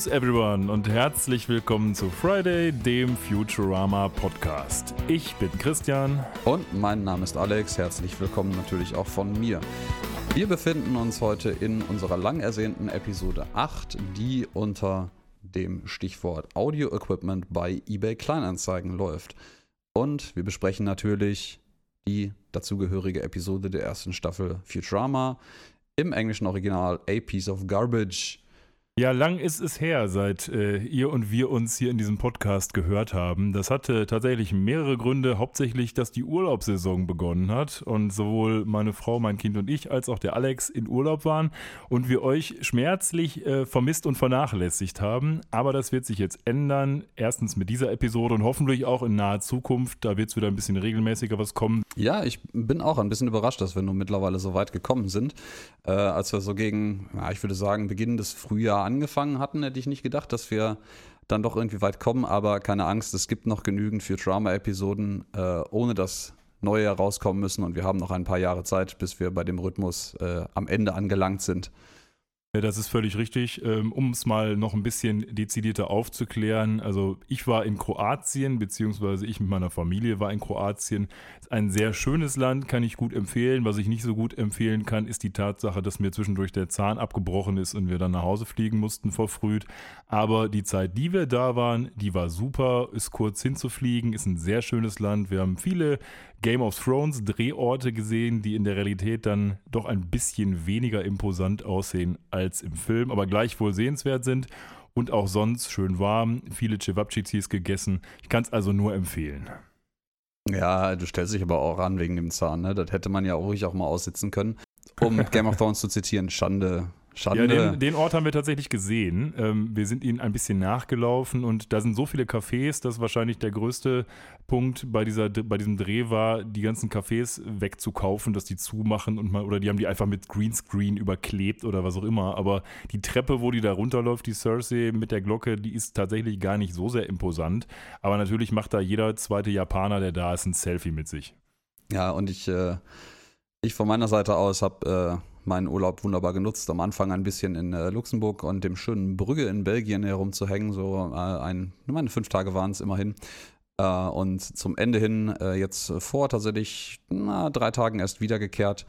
Servus everyone und herzlich willkommen zu Friday, dem Futurama Podcast. Ich bin Christian. Und mein Name ist Alex. Herzlich willkommen natürlich auch von mir. Wir befinden uns heute in unserer lang ersehnten Episode 8, die unter dem Stichwort Audio Equipment bei eBay Kleinanzeigen läuft. Und wir besprechen natürlich die dazugehörige Episode der ersten Staffel Futurama im englischen Original A Piece of Garbage. Ja, lang ist es her, seit äh, ihr und wir uns hier in diesem Podcast gehört haben. Das hatte tatsächlich mehrere Gründe. Hauptsächlich, dass die Urlaubssaison begonnen hat und sowohl meine Frau, mein Kind und ich als auch der Alex in Urlaub waren und wir euch schmerzlich äh, vermisst und vernachlässigt haben. Aber das wird sich jetzt ändern. Erstens mit dieser Episode und hoffentlich auch in naher Zukunft. Da wird es wieder ein bisschen regelmäßiger was kommen. Ja, ich bin auch ein bisschen überrascht, dass wir nun mittlerweile so weit gekommen sind. Äh, als wir so gegen, ja, ich würde sagen, Beginn des Frühjahrs angefangen hatten, hätte ich nicht gedacht, dass wir dann doch irgendwie weit kommen. Aber keine Angst, es gibt noch genügend für Drama-Episoden, äh, ohne dass neue herauskommen müssen. Und wir haben noch ein paar Jahre Zeit, bis wir bei dem Rhythmus äh, am Ende angelangt sind. Das ist völlig richtig. Ähm, um es mal noch ein bisschen dezidierter aufzuklären. Also ich war in Kroatien, beziehungsweise ich mit meiner Familie war in Kroatien. Ist ein sehr schönes Land, kann ich gut empfehlen. Was ich nicht so gut empfehlen kann, ist die Tatsache, dass mir zwischendurch der Zahn abgebrochen ist und wir dann nach Hause fliegen mussten verfrüht. Aber die Zeit, die wir da waren, die war super. Ist kurz hinzufliegen, ist ein sehr schönes Land. Wir haben viele Game of Thrones Drehorte gesehen, die in der Realität dann doch ein bisschen weniger imposant aussehen als im Film, aber gleichwohl sehenswert sind und auch sonst schön warm, viele Cevapcicis gegessen. Ich kann es also nur empfehlen. Ja, du stellst dich aber auch an wegen dem Zahn, ne? Das hätte man ja auch ruhig auch mal aussitzen können. Um Game of Thrones zu zitieren, Schande, Schande. Ja, den, den, Ort haben wir tatsächlich gesehen. Ähm, wir sind ihnen ein bisschen nachgelaufen und da sind so viele Cafés, dass wahrscheinlich der größte Punkt bei, dieser, bei diesem Dreh war, die ganzen Cafés wegzukaufen, dass die zumachen und mal, oder die haben die einfach mit Greenscreen überklebt oder was auch immer. Aber die Treppe, wo die da runterläuft, die Cersei mit der Glocke, die ist tatsächlich gar nicht so sehr imposant. Aber natürlich macht da jeder zweite Japaner, der da ist, ein Selfie mit sich. Ja, und ich, äh, ich von meiner Seite aus habe. Äh meinen Urlaub wunderbar genutzt. Am Anfang ein bisschen in äh, Luxemburg und dem schönen Brügge in Belgien herumzuhängen. So äh, ein, meine fünf Tage waren es immerhin. Äh, und zum Ende hin äh, jetzt vor tatsächlich na, drei Tagen erst wiedergekehrt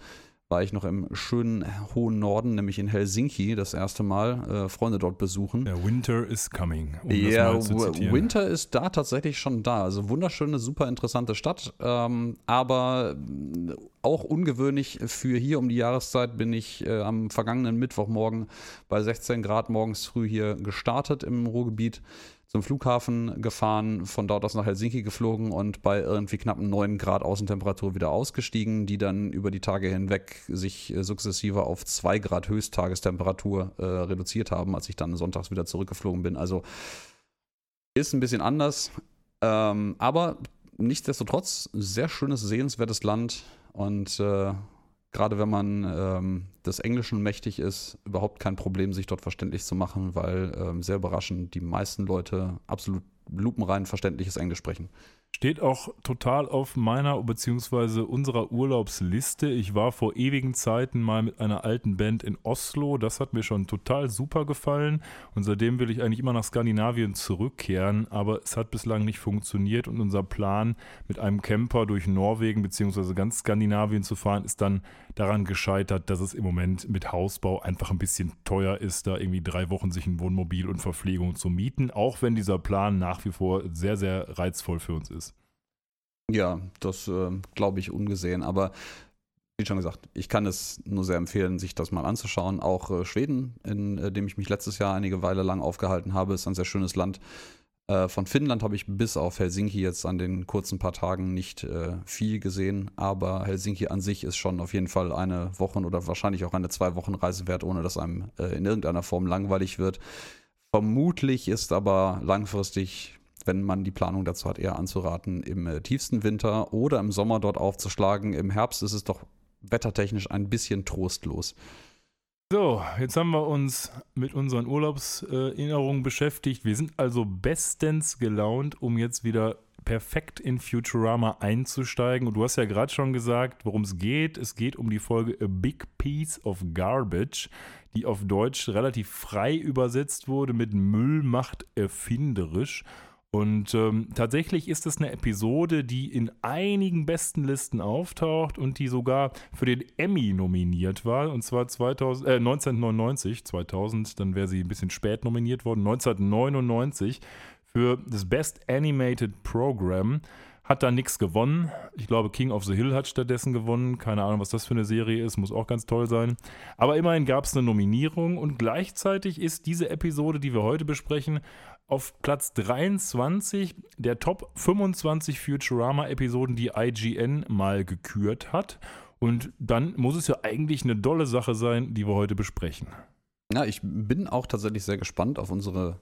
war ich noch im schönen hohen Norden, nämlich in Helsinki, das erste Mal äh, Freunde dort besuchen. Ja, Winter is coming. Um ja, Winter ist da tatsächlich schon da. Also wunderschöne, super interessante Stadt, ähm, aber auch ungewöhnlich für hier um die Jahreszeit bin ich äh, am vergangenen Mittwochmorgen bei 16 Grad morgens früh hier gestartet im Ruhrgebiet zum Flughafen gefahren, von dort aus nach Helsinki geflogen und bei irgendwie knappen 9 Grad Außentemperatur wieder ausgestiegen, die dann über die Tage hinweg sich äh, sukzessive auf 2 Grad Höchsttagestemperatur äh, reduziert haben, als ich dann sonntags wieder zurückgeflogen bin. Also ist ein bisschen anders, ähm, aber nichtsdestotrotz sehr schönes, sehenswertes Land und äh, gerade wenn man ähm, des Englischen mächtig ist, überhaupt kein Problem, sich dort verständlich zu machen, weil ähm, sehr überraschend die meisten Leute absolut lupenrein verständliches Englisch sprechen. Steht auch total auf meiner bzw. unserer Urlaubsliste. Ich war vor ewigen Zeiten mal mit einer alten Band in Oslo. Das hat mir schon total super gefallen. Und seitdem will ich eigentlich immer nach Skandinavien zurückkehren. Aber es hat bislang nicht funktioniert. Und unser Plan, mit einem Camper durch Norwegen bzw. ganz Skandinavien zu fahren, ist dann daran gescheitert, dass es im Moment mit Hausbau einfach ein bisschen teuer ist, da irgendwie drei Wochen sich ein Wohnmobil und Verpflegung zu mieten. Auch wenn dieser Plan nach wie vor sehr, sehr reizvoll für uns ist. Ja, das äh, glaube ich ungesehen. Aber wie schon gesagt, ich kann es nur sehr empfehlen, sich das mal anzuschauen. Auch äh, Schweden, in äh, dem ich mich letztes Jahr einige Weile lang aufgehalten habe, ist ein sehr schönes Land. Äh, von Finnland habe ich bis auf Helsinki jetzt an den kurzen paar Tagen nicht äh, viel gesehen, aber Helsinki an sich ist schon auf jeden Fall eine Wochen- oder wahrscheinlich auch eine zwei Wochen Reise wert, ohne dass einem äh, in irgendeiner Form langweilig wird. Vermutlich ist aber langfristig wenn man die Planung dazu hat, eher anzuraten, im äh, tiefsten Winter oder im Sommer dort aufzuschlagen. Im Herbst ist es doch wettertechnisch ein bisschen trostlos. So, jetzt haben wir uns mit unseren Urlaubserinnerungen beschäftigt. Wir sind also bestens gelaunt, um jetzt wieder perfekt in Futurama einzusteigen. Und du hast ja gerade schon gesagt, worum es geht. Es geht um die Folge A Big Piece of Garbage, die auf Deutsch relativ frei übersetzt wurde mit Müll macht erfinderisch. Und ähm, tatsächlich ist es eine Episode, die in einigen besten Listen auftaucht und die sogar für den Emmy nominiert war. Und zwar 2000, äh, 1999, 2000, dann wäre sie ein bisschen spät nominiert worden. 1999 für das Best Animated Program. Hat da nichts gewonnen. Ich glaube, King of the Hill hat stattdessen gewonnen. Keine Ahnung, was das für eine Serie ist. Muss auch ganz toll sein. Aber immerhin gab es eine Nominierung und gleichzeitig ist diese Episode, die wir heute besprechen, auf Platz 23 der Top 25 Futurama-Episoden, die IGN mal gekürt hat. Und dann muss es ja eigentlich eine dolle Sache sein, die wir heute besprechen. Ja, ich bin auch tatsächlich sehr gespannt auf unsere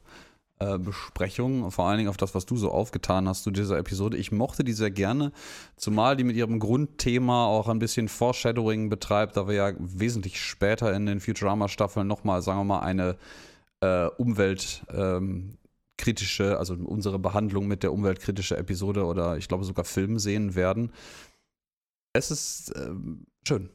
äh, Besprechung, vor allen Dingen auf das, was du so aufgetan hast zu dieser Episode. Ich mochte die sehr gerne, zumal die mit ihrem Grundthema auch ein bisschen Foreshadowing betreibt, da wir ja wesentlich später in den Futurama-Staffeln nochmal, sagen wir mal, eine äh, Umwelt, ähm, kritische, also unsere Behandlung mit der umweltkritische Episode oder ich glaube sogar Film sehen werden. Es ist äh, schön.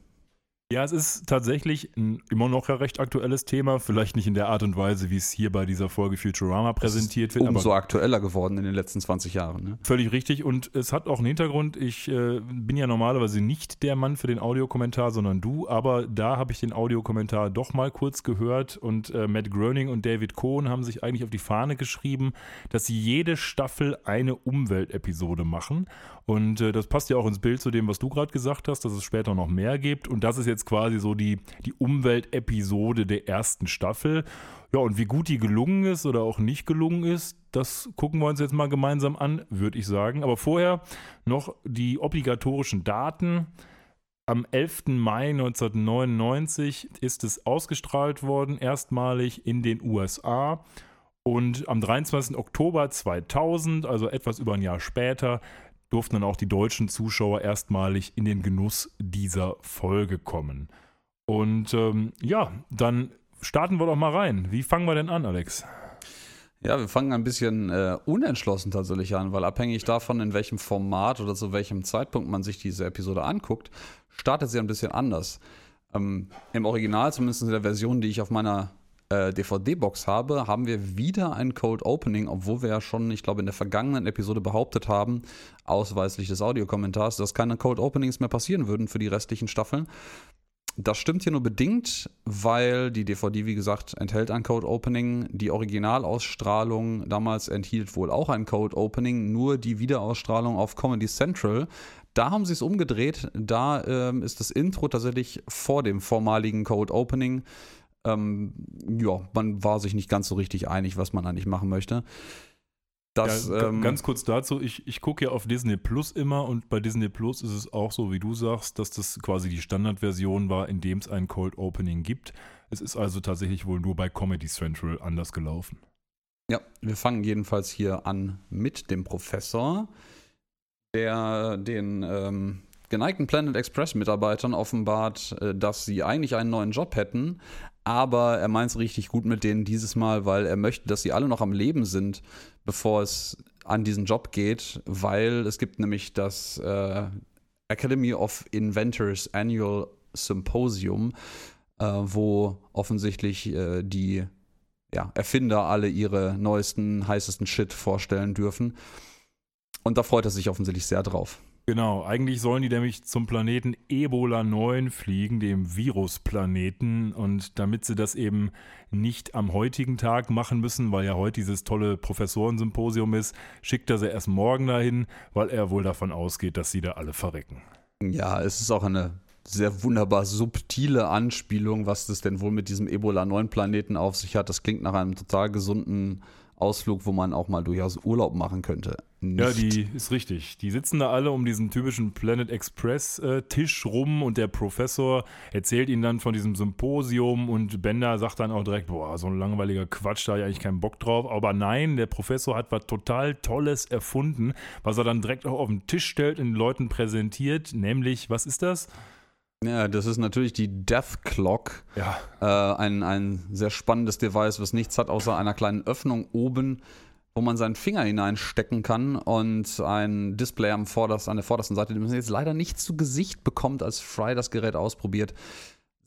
Ja, es ist tatsächlich ein immer noch ein recht aktuelles Thema. Vielleicht nicht in der Art und Weise, wie es hier bei dieser Folge Futurama präsentiert wird. Umso aktueller geworden in den letzten 20 Jahren. Ne? Völlig richtig. Und es hat auch einen Hintergrund. Ich äh, bin ja normalerweise nicht der Mann für den Audiokommentar, sondern du. Aber da habe ich den Audiokommentar doch mal kurz gehört. Und äh, Matt Groening und David Cohn haben sich eigentlich auf die Fahne geschrieben, dass sie jede Staffel eine Umweltepisode machen. Und äh, das passt ja auch ins Bild zu dem, was du gerade gesagt hast, dass es später noch mehr gibt. Und das ist jetzt quasi so die, die Umweltepisode der ersten Staffel. Ja, und wie gut die gelungen ist oder auch nicht gelungen ist, das gucken wir uns jetzt mal gemeinsam an, würde ich sagen. Aber vorher noch die obligatorischen Daten. Am 11. Mai 1999 ist es ausgestrahlt worden, erstmalig in den USA. Und am 23. Oktober 2000, also etwas über ein Jahr später, durften dann auch die deutschen Zuschauer erstmalig in den Genuss dieser Folge kommen. Und ähm, ja, dann starten wir doch mal rein. Wie fangen wir denn an, Alex? Ja, wir fangen ein bisschen äh, unentschlossen tatsächlich an, weil abhängig davon, in welchem Format oder zu welchem Zeitpunkt man sich diese Episode anguckt, startet sie ein bisschen anders. Ähm, Im Original, zumindest in der Version, die ich auf meiner äh, DVD-Box habe, haben wir wieder ein Cold Opening, obwohl wir ja schon, ich glaube, in der vergangenen Episode behauptet haben, ausweislich des Audiokommentars, dass keine Cold Openings mehr passieren würden für die restlichen Staffeln. Das stimmt hier nur bedingt, weil die DVD, wie gesagt, enthält ein Code Opening. Die Originalausstrahlung damals enthielt wohl auch ein Code Opening, nur die Wiederausstrahlung auf Comedy Central. Da haben sie es umgedreht. Da ähm, ist das Intro tatsächlich vor dem vormaligen Code Opening. Ähm, ja, man war sich nicht ganz so richtig einig, was man eigentlich machen möchte. Das, ja, ähm, ganz kurz dazu, ich, ich gucke ja auf Disney Plus immer und bei Disney Plus ist es auch so, wie du sagst, dass das quasi die Standardversion war, in dem es ein Cold Opening gibt. Es ist also tatsächlich wohl nur bei Comedy Central anders gelaufen. Ja, wir fangen jedenfalls hier an mit dem Professor, der den ähm, geneigten Planet Express Mitarbeitern offenbart, äh, dass sie eigentlich einen neuen Job hätten, aber er meint es richtig gut mit denen dieses Mal, weil er möchte, dass sie alle noch am Leben sind, bevor es an diesen Job geht, weil es gibt nämlich das äh, Academy of Inventors Annual Symposium, äh, wo offensichtlich äh, die ja, Erfinder alle ihre neuesten, heißesten Shit vorstellen dürfen. Und da freut er sich offensichtlich sehr drauf. Genau, eigentlich sollen die nämlich zum Planeten Ebola 9 fliegen, dem Virusplaneten. Und damit sie das eben nicht am heutigen Tag machen müssen, weil ja heute dieses tolle Professorensymposium ist, schickt er sie erst morgen dahin, weil er wohl davon ausgeht, dass sie da alle verrecken. Ja, es ist auch eine sehr wunderbar subtile Anspielung, was das denn wohl mit diesem Ebola 9 Planeten auf sich hat. Das klingt nach einem total gesunden Ausflug, wo man auch mal durchaus Urlaub machen könnte. Nicht. Ja, die ist richtig. Die sitzen da alle um diesen typischen Planet Express äh, Tisch rum und der Professor erzählt ihnen dann von diesem Symposium und Bender sagt dann auch direkt, boah, so ein langweiliger Quatsch, da habe ich eigentlich keinen Bock drauf. Aber nein, der Professor hat was total Tolles erfunden, was er dann direkt auch auf den Tisch stellt und den Leuten präsentiert, nämlich, was ist das? Ja, das ist natürlich die Death Clock. Ja. Äh, ein, ein sehr spannendes Device, was nichts hat außer einer kleinen Öffnung oben wo man seinen Finger hineinstecken kann und ein Display am vordersten, an der vordersten Seite, den man jetzt leider nicht zu Gesicht bekommt, als Fry das Gerät ausprobiert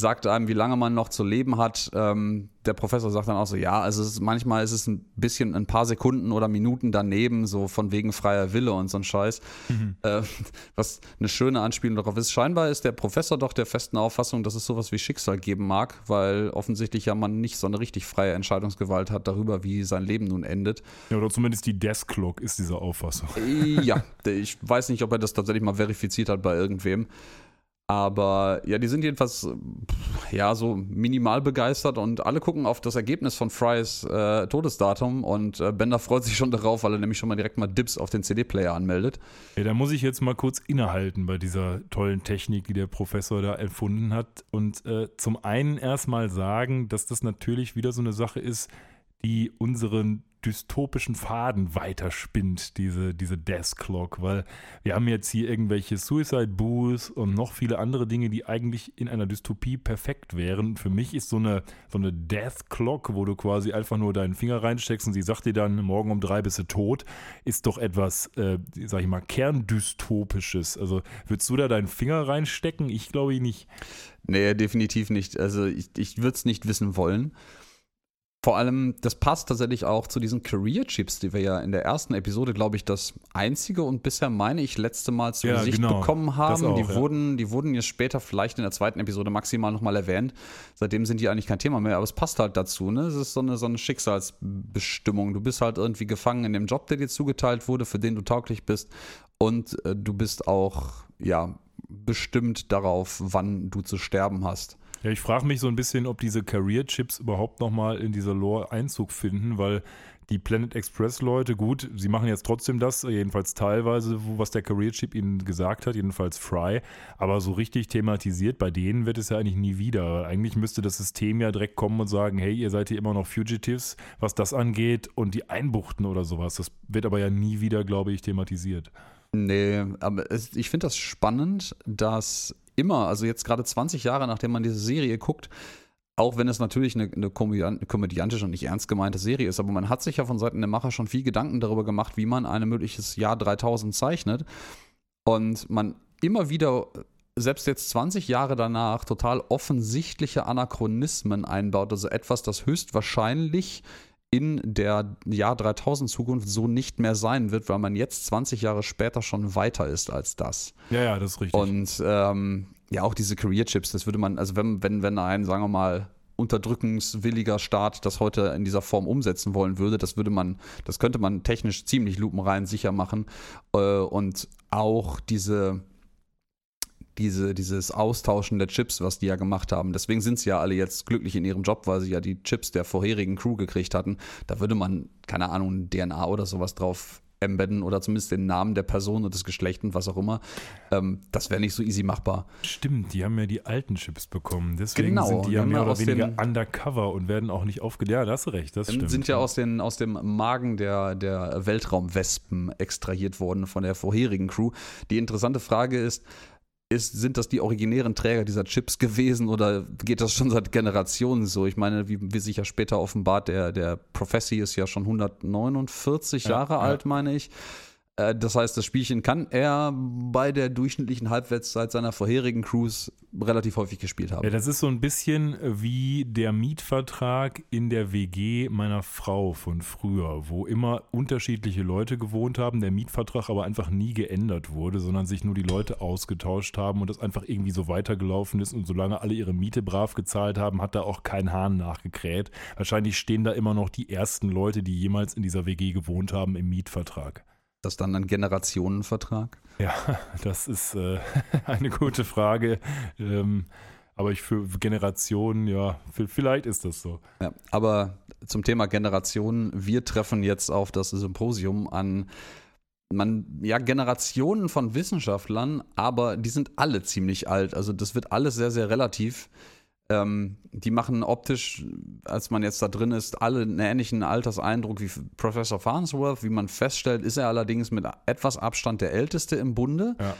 sagt einem, wie lange man noch zu leben hat. Ähm, der Professor sagt dann auch so, ja, also ist, manchmal ist es ein bisschen ein paar Sekunden oder Minuten daneben, so von wegen freier Wille und so ein Scheiß. Mhm. Äh, was eine schöne Anspielung darauf ist. Scheinbar ist der Professor doch der festen Auffassung, dass es sowas wie Schicksal geben mag, weil offensichtlich ja man nicht so eine richtig freie Entscheidungsgewalt hat darüber, wie sein Leben nun endet. Ja, oder zumindest die Desk Clock ist diese Auffassung. Ja, ich weiß nicht, ob er das tatsächlich mal verifiziert hat bei irgendwem. Aber ja, die sind jedenfalls ja so minimal begeistert und alle gucken auf das Ergebnis von Frys äh, Todesdatum und äh, Bender freut sich schon darauf, weil er nämlich schon mal direkt mal Dips auf den CD-Player anmeldet. Ja, da muss ich jetzt mal kurz innehalten bei dieser tollen Technik, die der Professor da erfunden hat. Und äh, zum einen erstmal sagen, dass das natürlich wieder so eine Sache ist, die unseren dystopischen Faden weiterspinnt, diese, diese Death Clock, weil wir haben jetzt hier irgendwelche Suicide Booths und noch viele andere Dinge, die eigentlich in einer Dystopie perfekt wären. Für mich ist so eine, so eine Death Clock, wo du quasi einfach nur deinen Finger reinsteckst und sie sagt dir dann, morgen um drei bist du tot, ist doch etwas, äh, sag ich mal, kerndystopisches. Also würdest du da deinen Finger reinstecken? Ich glaube nicht. Nee, definitiv nicht. Also ich, ich würde es nicht wissen wollen. Vor allem, das passt tatsächlich auch zu diesen Career-Chips, die wir ja in der ersten Episode, glaube ich, das einzige und bisher meine ich letzte Mal zu ja, Gesicht genau. bekommen haben. Auch, die, ja. wurden, die wurden jetzt später vielleicht in der zweiten Episode maximal nochmal erwähnt. Seitdem sind die eigentlich kein Thema mehr, aber es passt halt dazu. Ne? Es ist so eine, so eine Schicksalsbestimmung. Du bist halt irgendwie gefangen in dem Job, der dir zugeteilt wurde, für den du tauglich bist. Und äh, du bist auch, ja, bestimmt darauf, wann du zu sterben hast. Ja, ich frage mich so ein bisschen, ob diese Career-Chips überhaupt nochmal in diese Lore Einzug finden, weil die Planet Express-Leute, gut, sie machen jetzt trotzdem das, jedenfalls teilweise, was der Career-Chip ihnen gesagt hat, jedenfalls Fry, aber so richtig thematisiert bei denen wird es ja eigentlich nie wieder. Eigentlich müsste das System ja direkt kommen und sagen, hey, ihr seid hier immer noch Fugitives, was das angeht und die einbuchten oder sowas. Das wird aber ja nie wieder, glaube ich, thematisiert. Nee, aber es, ich finde das spannend, dass immer, also jetzt gerade 20 Jahre nachdem man diese Serie guckt, auch wenn es natürlich eine, eine komödiantische und nicht ernst gemeinte Serie ist, aber man hat sich ja von Seiten der Macher schon viel Gedanken darüber gemacht, wie man ein mögliches Jahr 3000 zeichnet. Und man immer wieder, selbst jetzt 20 Jahre danach, total offensichtliche Anachronismen einbaut. Also etwas, das höchstwahrscheinlich in der Jahr 3000 Zukunft so nicht mehr sein wird, weil man jetzt 20 Jahre später schon weiter ist als das. Ja, ja, das ist richtig. Und ähm, ja, auch diese Career Chips, das würde man, also wenn, wenn, wenn ein, sagen wir mal, unterdrückungswilliger Staat das heute in dieser Form umsetzen wollen würde, das würde man, das könnte man technisch ziemlich lupenrein sicher machen. Äh, und auch diese diese, dieses Austauschen der Chips, was die ja gemacht haben. Deswegen sind sie ja alle jetzt glücklich in ihrem Job, weil sie ja die Chips der vorherigen Crew gekriegt hatten. Da würde man, keine Ahnung, DNA oder sowas drauf embedden oder zumindest den Namen der Person und das Geschlecht und was auch immer. Ähm, das wäre nicht so easy machbar. Stimmt, die haben ja die alten Chips bekommen. Deswegen genau, sind die ja mehr oder weniger undercover und werden auch nicht aufgedeckt. Ja, hast recht, das stimmt. Sind ja aus, den, aus dem Magen der, der Weltraumwespen extrahiert worden von der vorherigen Crew. Die interessante Frage ist, ist, sind das die originären Träger dieser Chips gewesen oder geht das schon seit Generationen so? Ich meine, wie, wie sich ja später offenbart, der, der Prophecy ist ja schon 149 ja, Jahre ja. alt, meine ich. Äh, das heißt, das Spielchen kann er bei der durchschnittlichen Halbwertszeit seiner vorherigen Cruise relativ häufig gespielt haben. Ja, das ist so ein bisschen wie der Mietvertrag in der WG meiner Frau von früher, wo immer unterschiedliche Leute gewohnt haben, der Mietvertrag aber einfach nie geändert wurde, sondern sich nur die Leute ausgetauscht haben und das einfach irgendwie so weitergelaufen ist und solange alle ihre Miete brav gezahlt haben, hat da auch kein Hahn nachgekräht. Wahrscheinlich stehen da immer noch die ersten Leute, die jemals in dieser WG gewohnt haben, im Mietvertrag. Das dann ein Generationenvertrag? Ja, das ist äh, eine gute Frage. Ähm, aber ich für Generationen, ja, vielleicht ist das so. Ja, aber zum Thema Generationen, wir treffen jetzt auf das Symposium an man, ja, Generationen von Wissenschaftlern, aber die sind alle ziemlich alt. Also das wird alles sehr, sehr relativ. Ähm, die machen optisch, als man jetzt da drin ist, alle einen ähnlichen Alterseindruck wie Professor Farnsworth. Wie man feststellt, ist er allerdings mit etwas Abstand der Älteste im Bunde. Ja.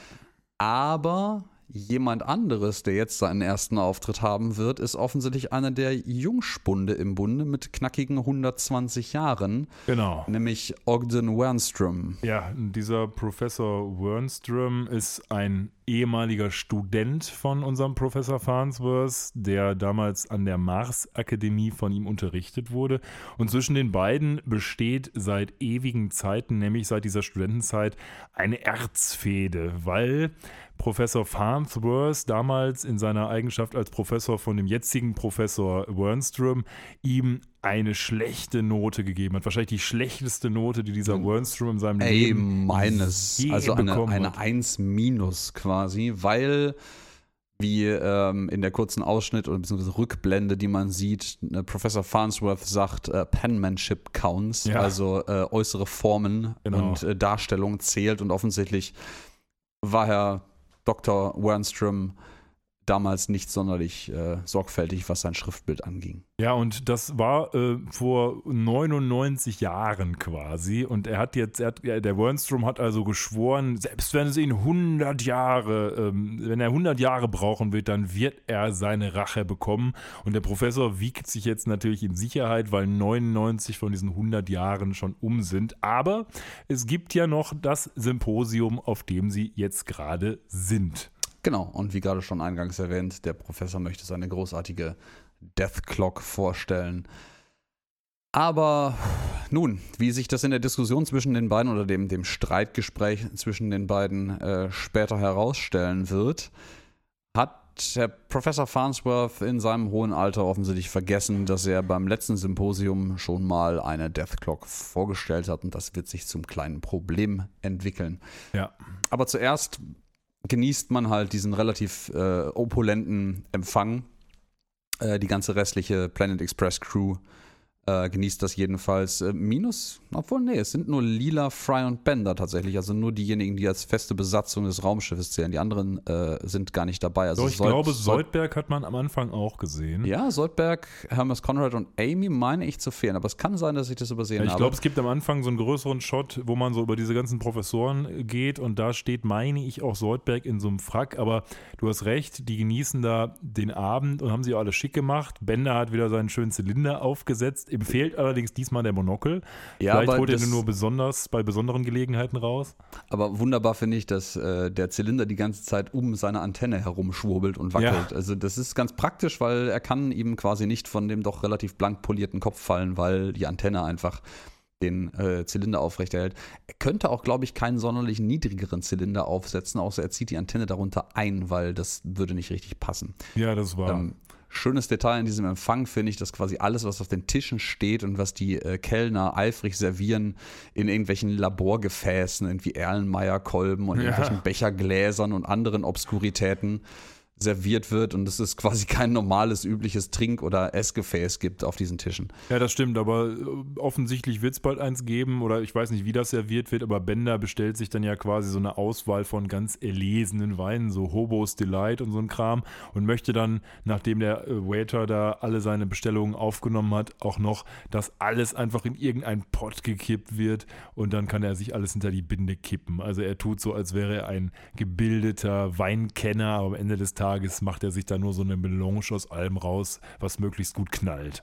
Aber jemand anderes, der jetzt seinen ersten Auftritt haben wird, ist offensichtlich einer der Jungspunde im Bunde mit knackigen 120 Jahren. Genau. Nämlich Ogden Wernström. Ja, dieser Professor Wernström ist ein ehemaliger Student von unserem Professor Farnsworth, der damals an der Mars-Akademie von ihm unterrichtet wurde. Und zwischen den beiden besteht seit ewigen Zeiten, nämlich seit dieser Studentenzeit, eine Erzfehde, weil Professor Farnsworth damals in seiner Eigenschaft als Professor von dem jetzigen Professor Wernström ihm eine schlechte Note gegeben hat. Wahrscheinlich die schlechteste Note, die dieser Wernström in seinem Ey, Leben meines. je Also eine, eine hat. 1 minus quasi, weil wie ähm, in der kurzen Ausschnitt oder beziehungsweise Rückblende, die man sieht, äh, Professor Farnsworth sagt, äh, Penmanship counts, Ja. also äh, äußere Formen Genau. und äh, Darstellung zählt und offensichtlich war Herr Dr. Wernström damals nicht sonderlich äh, sorgfältig, was sein Schriftbild anging. Ja, und das war äh, vor 99 Jahren quasi. Und er hat jetzt, er hat, der Wernstrom hat also geschworen, selbst wenn es ihn 100 Jahre, ähm, wenn er 100 Jahre brauchen wird, dann wird er seine Rache bekommen. Und der Professor wiegt sich jetzt natürlich in Sicherheit, weil 99 von diesen 100 Jahren schon um sind. Aber es gibt ja noch das Symposium, auf dem sie jetzt gerade sind. Genau, und wie gerade schon eingangs erwähnt, der Professor möchte seine großartige Death Clock vorstellen. Aber nun, wie sich das in der Diskussion zwischen den beiden oder dem, dem Streitgespräch zwischen den beiden äh, später herausstellen wird, hat Herr Professor Farnsworth in seinem hohen Alter offensichtlich vergessen, dass er beim letzten Symposium schon mal eine Death Clock vorgestellt hat und das wird sich zum kleinen Problem entwickeln. Ja. Aber zuerst genießt man halt diesen relativ äh, opulenten Empfang. Äh, die ganze restliche Planet Express Crew äh, genießt das jedenfalls. Äh, minus, obwohl, nee, es sind nur Lila, Fry und Bender tatsächlich. Also nur diejenigen, die als feste Besatzung des Raumschiffes zählen. Die anderen äh, sind gar nicht dabei. Also Doch, ich Sold- glaube, Sold- Soldberg hat man am Anfang auch gesehen. Ja, Soldberg, Hermes Conrad und Amy meine ich zu fehlen. Aber es kann sein, dass ich das übersehen ich habe. glaube, es gibt am Anfang so einen größeren Shot, wo man so über diese ganzen Professoren geht und da steht, meine ich, auch Soldberg in so einem Frack. Aber du hast recht, die genießen da den Abend und haben sie auch alle schick gemacht. Bender hat wieder seinen schönen Zylinder aufgesetzt. Ihm fehlt allerdings diesmal der Monokel. Ja, Vielleicht holt er nur besonders bei besonderen Gelegenheiten raus. Aber wunderbar finde ich, dass äh, der Zylinder die ganze Zeit um seine Antenne herumschwurbelt und wackelt. Ja. Also das ist ganz praktisch, weil er kann ihm quasi nicht von dem doch relativ blank polierten Kopf fallen, weil die Antenne einfach den äh, Zylinder aufrechterhält. Er könnte auch, glaube ich, keinen sonderlich niedrigeren Zylinder aufsetzen, außer er zieht die Antenne darunter ein, weil das würde nicht richtig passen. Ja, das war. Ähm, schönes Detail in diesem Empfang finde ich, dass quasi alles, was auf den Tischen steht und was die äh, Kellner eifrig servieren, in irgendwelchen Laborgefäßen, irgendwie Erlenmeyer-Kolben und Ja. irgendwelchen Bechergläsern und anderen Obskuritäten serviert wird und es ist quasi kein normales, übliches Trink- oder Essgefäß gibt auf diesen Tischen. Ja, das stimmt, aber äh, offensichtlich wird es bald eins geben oder ich weiß nicht, wie das serviert wird, aber Bender bestellt sich dann ja quasi so eine Auswahl von ganz erlesenen Weinen, so Hobos Delight und so ein Kram und möchte dann, nachdem der äh, Waiter da alle seine Bestellungen aufgenommen hat, auch noch, dass alles einfach in irgendeinen Pott gekippt wird und dann kann er sich alles hinter die Binde kippen. Also er tut so, als wäre er ein gebildeter Weinkenner, aber am Ende des Tages macht er sich da nur so eine Melange aus allem raus, was möglichst gut knallt.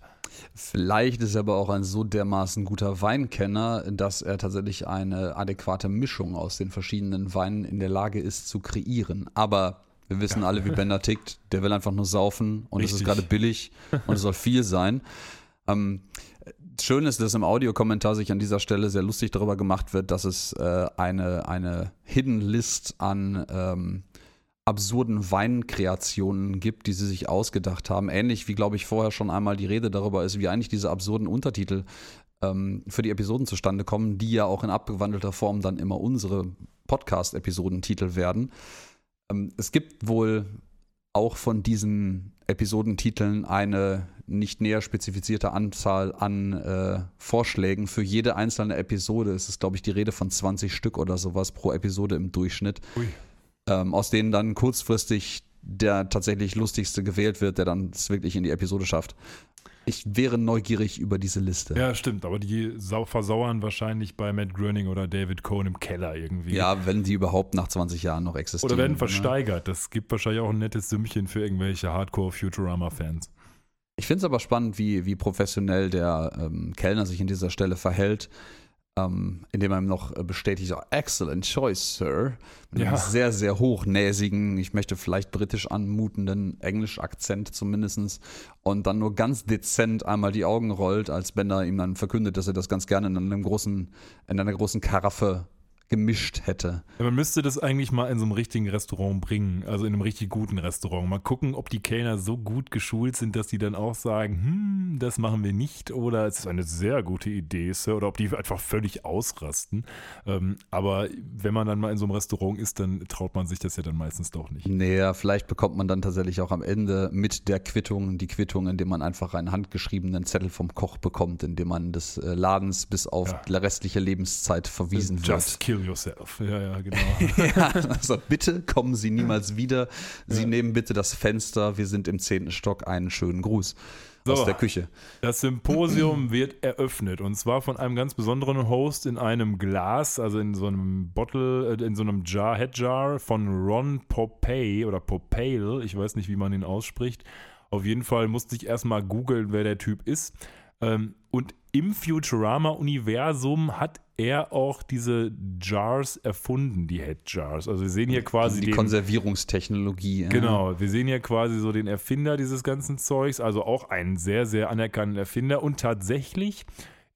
Vielleicht ist er aber auch ein so dermaßen guter Weinkenner, dass er tatsächlich eine adäquate Mischung aus den verschiedenen Weinen in der Lage ist zu kreieren. Aber wir wissen alle, wie Bender tickt. Der will einfach nur saufen und es ist gerade billig und es soll viel sein. Ähm, schön ist, dass im Audiokommentar sich an dieser Stelle sehr lustig darüber gemacht wird, dass es äh, eine, eine Hidden List an ähm, absurden Weinkreationen gibt, die sie sich ausgedacht haben. Ähnlich wie, glaube ich, vorher schon einmal die Rede darüber ist, wie eigentlich diese absurden Untertitel ähm, für die Episoden zustande kommen, die ja auch in abgewandelter Form dann immer unsere Podcast-Episodentitel werden. Ähm, es gibt wohl auch von diesen Episodentiteln eine nicht näher spezifizierte Anzahl an äh, Vorschlägen für jede einzelne Episode. Es ist, glaube ich, die Rede von 20 Stück oder sowas pro Episode im Durchschnitt Ui. Ähm, aus denen dann kurzfristig der tatsächlich lustigste gewählt wird, der dann es wirklich in die Episode schafft. Ich wäre neugierig über diese Liste. Ja, stimmt, aber die versauern wahrscheinlich bei Matt Groening oder David Cohn im Keller irgendwie. Ja, wenn die überhaupt nach 20 Jahren noch existieren. Oder werden ne? versteigert. Das gibt wahrscheinlich auch ein nettes Sümmchen für irgendwelche Hardcore-Futurama-Fans. Ich finde es aber spannend, wie, wie professionell der ähm, Kellner sich in dieser Stelle verhält ähm, indem er ihm noch bestätigt, excellent choice, Sir. Mit ja. einem sehr, sehr hochnäsigen, ich möchte vielleicht britisch anmutenden Englisch-Akzent zumindest. Und dann nur ganz dezent einmal die Augen rollt, als Bender ihm dann verkündet, dass er das ganz gerne in einem großen, in einer großen Karaffe gemischt hätte. Ja, man müsste das eigentlich mal in so einem richtigen Restaurant bringen, also in einem richtig guten Restaurant. Mal gucken, ob die Kellner so gut geschult sind, dass die dann auch sagen, hm, das machen wir nicht oder es ist eine sehr gute Idee, Sir, oder ob die einfach völlig ausrasten. Ähm, aber wenn man dann mal in so einem Restaurant ist, dann traut man sich das ja dann meistens doch nicht. Naja, vielleicht bekommt man dann tatsächlich auch am Ende mit der Quittung die Quittung, indem man einfach einen handgeschriebenen Zettel vom Koch bekommt, indem man des äh, Ladens bis auf ja. restliche Lebenszeit verwiesen Just wird. Just kill yourself. Ja, ja, genau. ja, also bitte kommen Sie niemals wieder. Sie ja. nehmen bitte das Fenster. Wir sind im zehnten Stock. Einen schönen Gruß. So, aus der Küche. Das Symposium wird eröffnet und zwar von einem ganz besonderen Host in einem Glas, also in so einem Bottle, äh, in so einem Jar, Head Jar von Ron Popey oder Popale, ich weiß nicht, wie man ihn ausspricht. Auf jeden Fall musste ich erstmal googeln, wer der Typ ist. Ähm, und im Futurama-Universum hat er auch diese Jars erfunden, die Head Jars. Also wir sehen hier quasi die den, Konservierungstechnologie. Genau, wir sehen hier quasi so den Erfinder dieses ganzen Zeugs, also auch einen sehr, sehr anerkannten Erfinder. Und tatsächlich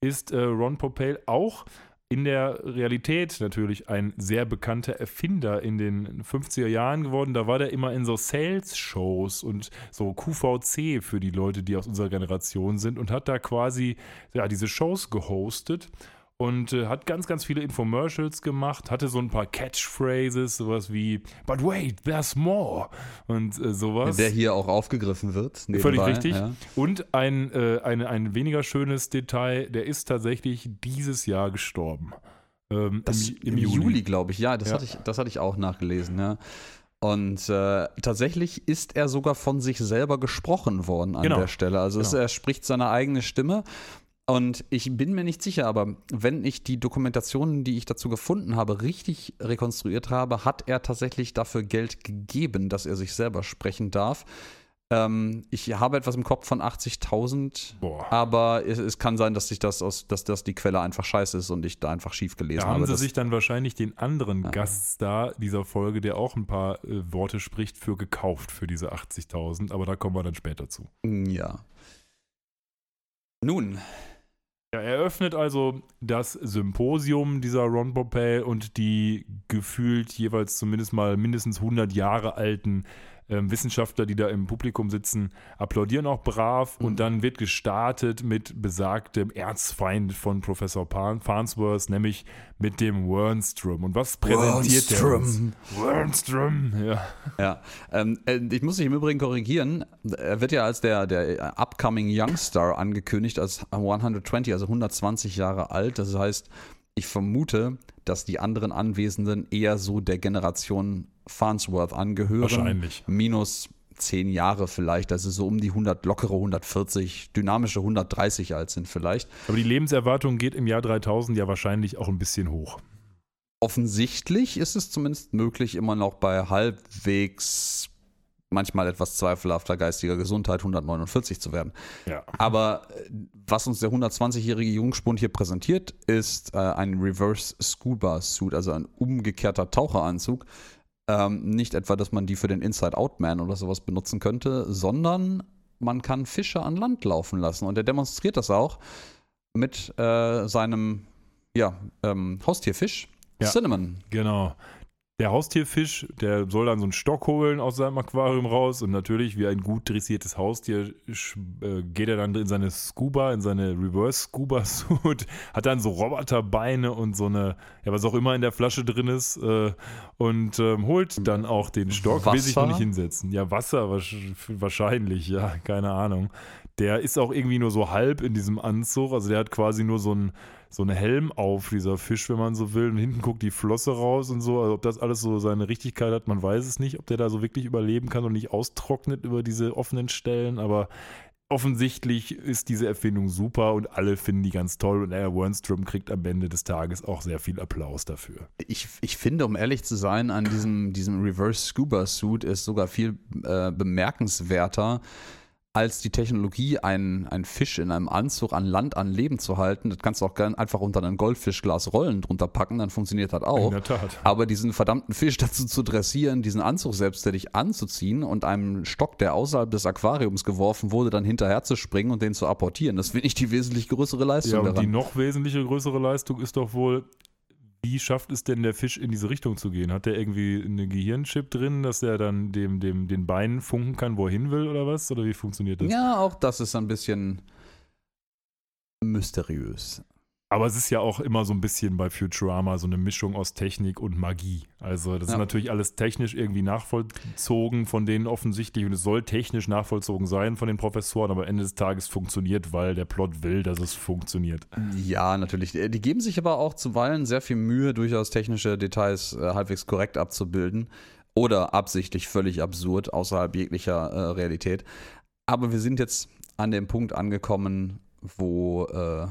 ist äh, Ron Popale auch in der Realität natürlich ein sehr bekannter Erfinder in den 50er Jahren geworden. Da war der immer in so Sales-Shows und so QVC für die Leute, die aus unserer Generation sind und hat da quasi ja, diese Shows gehostet und äh, hat ganz, ganz viele Infomercials gemacht, hatte so ein paar Catchphrases, sowas wie But wait, there's more und äh, sowas. Der hier auch aufgegriffen wird. Nebenbei, Völlig richtig. Ja. Und ein, äh, eine, ein weniger schönes Detail, der ist tatsächlich dieses Jahr gestorben. Ähm, das, im, im, Juli, Juli glaube ich. Ja, das, ja. Hatte ich, das hatte ich auch nachgelesen. Ja. Und äh, tatsächlich ist er sogar von sich selber gesprochen worden an genau. der Stelle. Also genau. es, er spricht seine eigene Stimme und ich bin mir nicht sicher, aber wenn ich die Dokumentationen, die ich dazu gefunden habe, richtig rekonstruiert habe, hat er tatsächlich dafür Geld gegeben, dass er sich selber sprechen darf. Ähm, ich habe etwas im Kopf von 80.000, aber es, es, kann sein, dass sich das aus, dass das die Quelle einfach scheiße ist und ich da einfach schief gelesen da habe. haben sie sich dann wahrscheinlich den anderen ja. Gaststar dieser Folge, der auch ein paar äh, Worte spricht, für gekauft für diese 80.000, aber da kommen wir dann später zu. Ja. Nun, er eröffnet also das Symposium dieser Ron Pompey und die gefühlt jeweils zumindest mal mindestens 100 Jahre alten ähm, Wissenschaftler, die da im Publikum sitzen, applaudieren auch brav mhm. und dann wird gestartet mit besagtem Erzfeind von Professor Farnsworth, nämlich mit dem Wernstrom. Und was präsentiert der uns? Wernstrom, ja. Ja, ähm, äh, ich muss dich im Übrigen korrigieren. Er wird ja als der, der upcoming Youngstar angekündigt, als 120, also 120 Jahre alt. Das heißt, ich vermute, dass die anderen Anwesenden eher so der Generation Farnsworth angehören. Wahrscheinlich. Minus zehn Jahre vielleicht, also so um die 100, lockere 140, dynamische 130 alt sind vielleicht. Aber die Lebenserwartung geht im Jahr 3000 ja wahrscheinlich auch ein bisschen hoch. Offensichtlich ist es zumindest möglich, immer noch bei halbwegs manchmal etwas zweifelhafter geistiger Gesundheit 149 zu werden. Ja. Aber äh, was uns der 120-jährige Jungspund hier präsentiert, ist äh, ein Reverse Scuba Suit, also ein umgekehrter Taucheranzug, ähm, nicht etwa, dass man die für den Inside-Out-Man oder sowas benutzen könnte, sondern man kann Fische an Land laufen lassen. Und er demonstriert das auch mit äh, seinem ja, ähm, Haustierfisch, ja, Cinnamon. Genau der Haustierfisch, der soll dann so einen Stock holen aus seinem Aquarium raus und natürlich wie ein gut dressiertes Haustier äh, geht er dann in seine Scuba, in seine Reverse Scuba Suit, hat dann so Roboterbeine und so eine, ja was auch immer in der Flasche drin ist äh, und ähm, holt dann auch den Stock, Wasser? will sich noch nicht hinsetzen. Ja, Wasser wahrscheinlich, ja, keine Ahnung. Der ist auch irgendwie nur so halb in diesem Anzug, also der hat quasi nur so ein so einen Helm auf, dieser Fisch, wenn man so will. Und hinten guckt die Flosse raus und so. Also ob das alles so seine Richtigkeit hat, man weiß es nicht. Ob der da so wirklich überleben kann und nicht austrocknet über diese offenen Stellen. Aber offensichtlich ist diese Erfindung super und alle finden die ganz toll und Air Wernstrom kriegt am Ende des Tages auch sehr viel Applaus dafür. Ich, ich finde, um ehrlich zu sein, an diesem, diesem Reverse Scuba Suit ist sogar viel äh, bemerkenswerter, als die Technologie, einen, einen Fisch in einem Anzug an Land an Leben zu halten. Das kannst du auch gern einfach unter ein Goldfischglas Rollen drunter packen, dann funktioniert das auch. In der Tat. Aber diesen verdammten Fisch dazu zu dressieren, diesen Anzug selbstständig anzuziehen und einem Stock, der außerhalb des Aquariums geworfen wurde, dann hinterher zu springen und den zu apportieren, das finde ich die wesentlich größere Leistung. Ja, und daran. die noch wesentliche größere Leistung ist doch wohl, wie schafft es denn der Fisch in diese Richtung zu gehen? Hat der irgendwie eine Gehirnchip drin, dass er dann dem, dem, den Beinen funken kann, wo er hin will oder was? Oder wie funktioniert das? Ja, auch das ist ein bisschen mysteriös. Aber es ist ja auch immer so ein bisschen bei Futurama so eine Mischung aus Technik und Magie. Also das ja. ist natürlich alles technisch irgendwie nachvollzogen von denen offensichtlich und es soll technisch nachvollzogen sein von den Professoren, aber Ende des Tages funktioniert, weil der Plot will, dass es funktioniert. Ja, natürlich. Die geben sich aber auch zuweilen sehr viel Mühe, durchaus technische Details äh, halbwegs korrekt abzubilden oder absichtlich völlig absurd außerhalb jeglicher äh, Realität. Aber wir sind jetzt an dem Punkt angekommen, wo äh,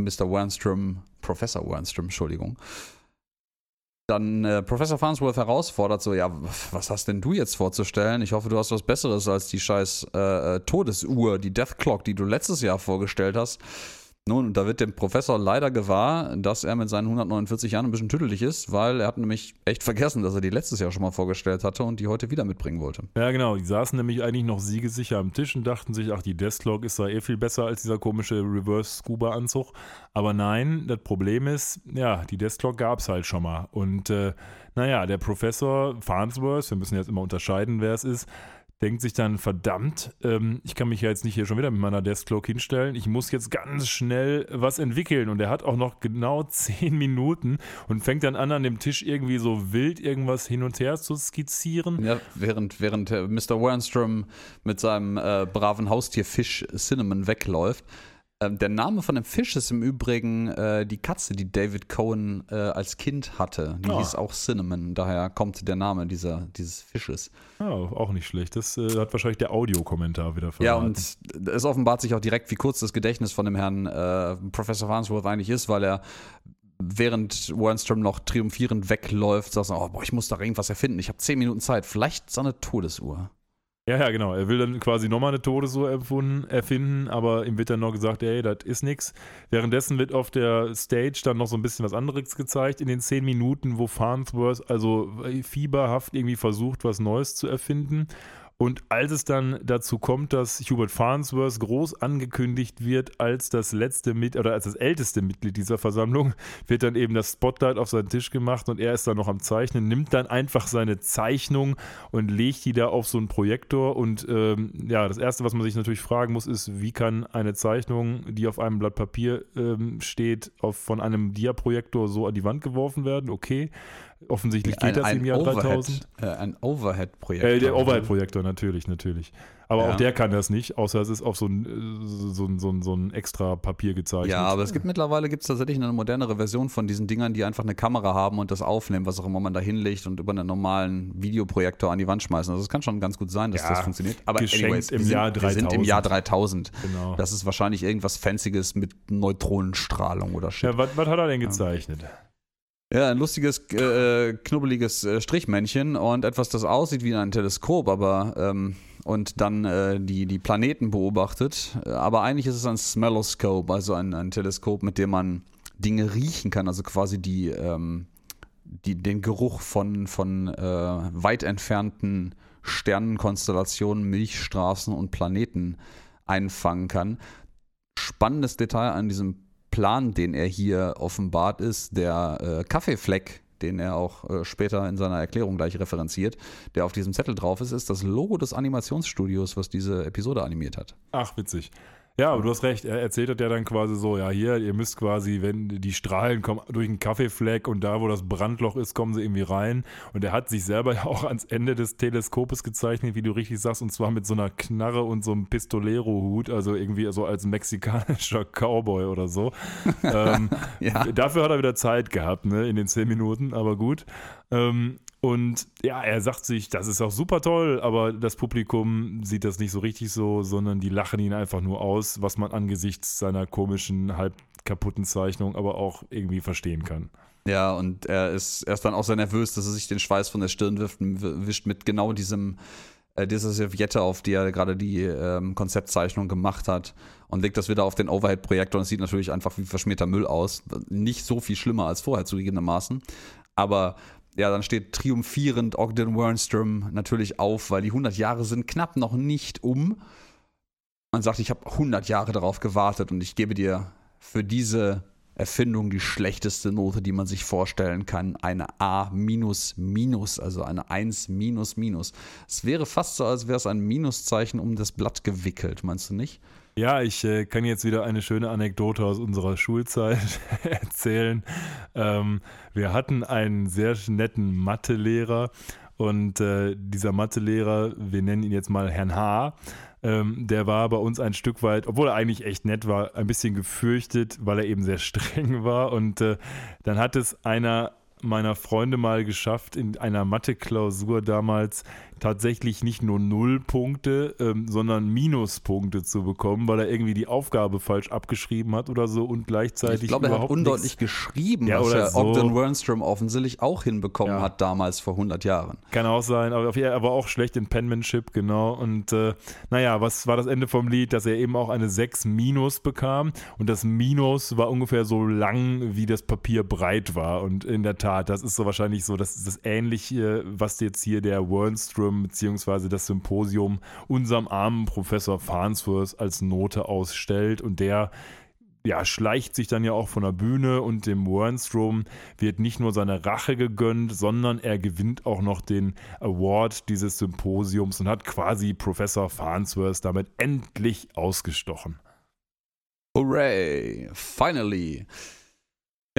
Mr. Wernstrom, Professor Wernstrom, Entschuldigung, dann äh, Professor Farnsworth herausfordert, so, ja, was hast denn du jetzt vorzustellen? Ich hoffe, du hast was Besseres als die scheiß äh, äh Todesuhr, die Death Clock, die du letztes Jahr vorgestellt hast. Nun, da wird dem Professor leider gewahr, dass er mit seinen 149 Jahren ein bisschen tüdelig ist, weil er hat nämlich echt vergessen, dass er die letztes Jahr schon mal vorgestellt hatte und die heute wieder mitbringen wollte. Ja, genau. Die saßen nämlich eigentlich noch siegesicher am Tisch und dachten sich, ach, die Deathclock ist da eh viel besser als dieser komische Reverse-Scuba-Anzug. Aber nein, das Problem ist, ja, die Deathclock gab es halt schon mal. Und äh, naja, der Professor Farnsworth, wir müssen jetzt immer unterscheiden, wer es ist, denkt sich dann, verdammt, ähm, ich kann mich ja jetzt nicht hier schon wieder mit meiner Deskcloak hinstellen, ich muss jetzt ganz schnell was entwickeln. Und er hat auch noch genau zehn Minuten und fängt dann an, an dem Tisch irgendwie so wild irgendwas hin und her zu skizzieren. Ja, während, während äh, Mr. Wernstrom mit seinem äh, braven Haustierfisch Cinnamon wegläuft. Ähm, der Name von dem Fisch ist im Übrigen äh, die Katze, die David Cohen äh, als Kind hatte. Die oh. hieß auch Cinnamon, daher kommt der Name dieser, dieses Fisches. Ja, auch nicht schlecht. Das äh, hat wahrscheinlich der Audiokommentar wieder verraten. Ja, und es offenbart sich auch direkt, wie kurz das Gedächtnis von dem Herrn äh, Professor Farnsworth eigentlich ist, weil er während Wernstrom noch triumphierend wegläuft, sagt, oh, boah, ich muss da irgendwas erfinden. Ich habe zehn Minuten Zeit. Vielleicht so eine Todesuhr. Ja, ja, genau. Er will dann quasi nochmal eine Todesuhr erfinden, aber ihm wird dann noch gesagt, ey, das ist nix. Währenddessen wird auf der Stage dann noch so ein bisschen was anderes gezeigt in den zehn Minuten, wo Farnsworth also fieberhaft irgendwie versucht, was Neues zu erfinden. Und als es dann dazu kommt, dass Hubert Farnsworth groß angekündigt wird als das letzte Mit oder als das älteste Mitglied dieser Versammlung, wird dann eben das Spotlight auf seinen Tisch gemacht und er ist dann noch am Zeichnen, nimmt dann einfach seine Zeichnung und legt die da auf so einen Projektor. Und ähm, ja, das Erste, was man sich natürlich fragen muss, ist, wie kann eine Zeichnung, die auf einem Blatt Papier ähm, steht, auf, von einem Diaprojektor so an die Wand geworfen werden? Okay. Offensichtlich geht ein, das im Jahr Overhead, 3000. Äh, ein Overhead-Projektor. Äh, der Overhead-Projektor, natürlich, natürlich. Aber ja. auch der kann das nicht, außer es ist auf so ein, so ein, so ein, so ein extra Papier gezeichnet. Ja, aber es gibt mittlerweile gibt's tatsächlich eine modernere Version von diesen Dingern, die einfach eine Kamera haben und das aufnehmen, was auch immer man da hinlegt und über einen normalen Videoprojektor an die Wand schmeißen. Also es kann schon ganz gut sein, dass ja, das funktioniert. Aber anyways, im sind, Jahr 3000. wir sind im Jahr 3000. Genau. Das ist wahrscheinlich irgendwas Fancyes mit Neutronenstrahlung oder Shit. Ja, was, was hat er denn gezeichnet? Ja. Ja, ein lustiges, äh, knubbeliges äh, Strichmännchen und etwas, das aussieht wie ein Teleskop, aber ähm, und dann äh, die, die Planeten beobachtet. Aber eigentlich ist es ein Smelloscope, also ein, ein Teleskop, mit dem man Dinge riechen kann, also quasi die, ähm, die, den Geruch von, von äh, weit entfernten Sternenkonstellationen, Milchstraßen und Planeten einfangen kann. Spannendes Detail an diesem Plan, den er hier offenbart, ist der äh, Kaffeefleck, den er auch äh, später in seiner Erklärung gleich referenziert, der auf diesem Zettel drauf ist, ist das Logo des Animationsstudios, was diese Episode animiert hat. Ach, witzig. Ja, aber du hast recht. Er erzählt hat ja dann quasi so, ja, hier, ihr müsst quasi, wenn die Strahlen kommen durch einen Kaffeefleck und da, wo das Brandloch ist, kommen sie irgendwie rein. Und er hat sich selber ja auch ans Ende des Teleskopes gezeichnet, wie du richtig sagst, und zwar mit so einer Knarre und so einem Pistolero-Hut, also irgendwie so als mexikanischer Cowboy oder so. ähm, ja. Dafür hat er wieder Zeit gehabt, ne, in den zehn Minuten, aber gut. Ähm, Und ja, er sagt sich, das ist auch super toll, aber das Publikum sieht das nicht so richtig so, sondern die lachen ihn einfach nur aus, was man angesichts seiner komischen, halb kaputten Zeichnung aber auch irgendwie verstehen kann. Ja, und er ist, er ist dann auch sehr nervös, dass er sich den Schweiß von der Stirn wirft, wischt mit genau diesem, äh, dieser Serviette, auf die er gerade die ähm, Konzeptzeichnung gemacht hat und legt das wieder auf den Overhead-Projektor und es sieht natürlich einfach wie verschmierter Müll aus. Nicht so viel schlimmer als vorher zugegebenermaßen, aber ja, dann steht triumphierend Ogden Wernstrom natürlich auf, weil die 100 Jahre sind knapp noch nicht um. Man sagt, ich habe 100 Jahre darauf gewartet und ich gebe dir für diese Erfindung die schlechteste Note, die man sich vorstellen kann. Eine A minus minus, also eine 1 minus minus. Es wäre fast so, als wäre es ein Minuszeichen um das Blatt gewickelt, meinst du nicht? Ja, ich äh, kann jetzt wieder eine schöne Anekdote aus unserer Schulzeit erzählen. Ähm, wir hatten einen sehr netten Mathelehrer und äh, dieser Mathelehrer, wir nennen ihn jetzt mal Herrn H., ähm, der war bei uns ein Stück weit, obwohl er eigentlich echt nett war, ein bisschen gefürchtet, weil er eben sehr streng war. Und äh, dann hat es einer meiner Freunde mal geschafft, in einer Mathe-Klausur damals tatsächlich nicht nur Nullpunkte, ähm, sondern Minuspunkte zu bekommen, weil er irgendwie die Aufgabe falsch abgeschrieben hat oder so und gleichzeitig. Ich glaube, er hat undeutlich nichts. geschrieben, ja, was er so. Ogden Wernstrom offensichtlich auch hinbekommen ja. hat damals vor 100 Jahren. Kann auch sein, aber er war auch schlecht in Penmanship, genau. Und äh, naja, was war das Ende vom Lied? Dass er eben auch eine 6 Minus bekam und das Minus war ungefähr so lang, wie das Papier breit war. Und in der Tat, das ist so wahrscheinlich so, das ist das Ähnliche, was jetzt hier der Wernstrom Forum bzw. das Symposium unserem armen Professor Farnsworth als Note ausstellt und der ja, schleicht sich dann ja auch von der Bühne und dem Wernstrom wird nicht nur seine Rache gegönnt, sondern er gewinnt auch noch den Award dieses Symposiums und hat quasi Professor Farnsworth damit endlich ausgestochen. Hooray! Finally!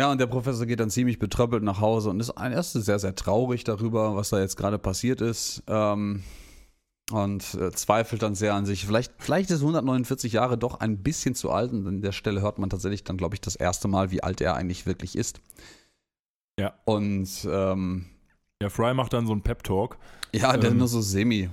Ja, und der Professor geht dann ziemlich betröppelt nach Hause und ist erst sehr, sehr traurig darüber, was da jetzt gerade passiert ist. Ähm, und äh, zweifelt dann sehr an sich. Vielleicht, vielleicht ist 149 Jahre doch ein bisschen zu alt und an der Stelle hört man tatsächlich dann, glaube ich, das erste Mal, wie alt er eigentlich wirklich ist. Ja. Und ähm, ja, Fry macht dann so einen Pep-Talk. Ja, der ähm, nur so semi.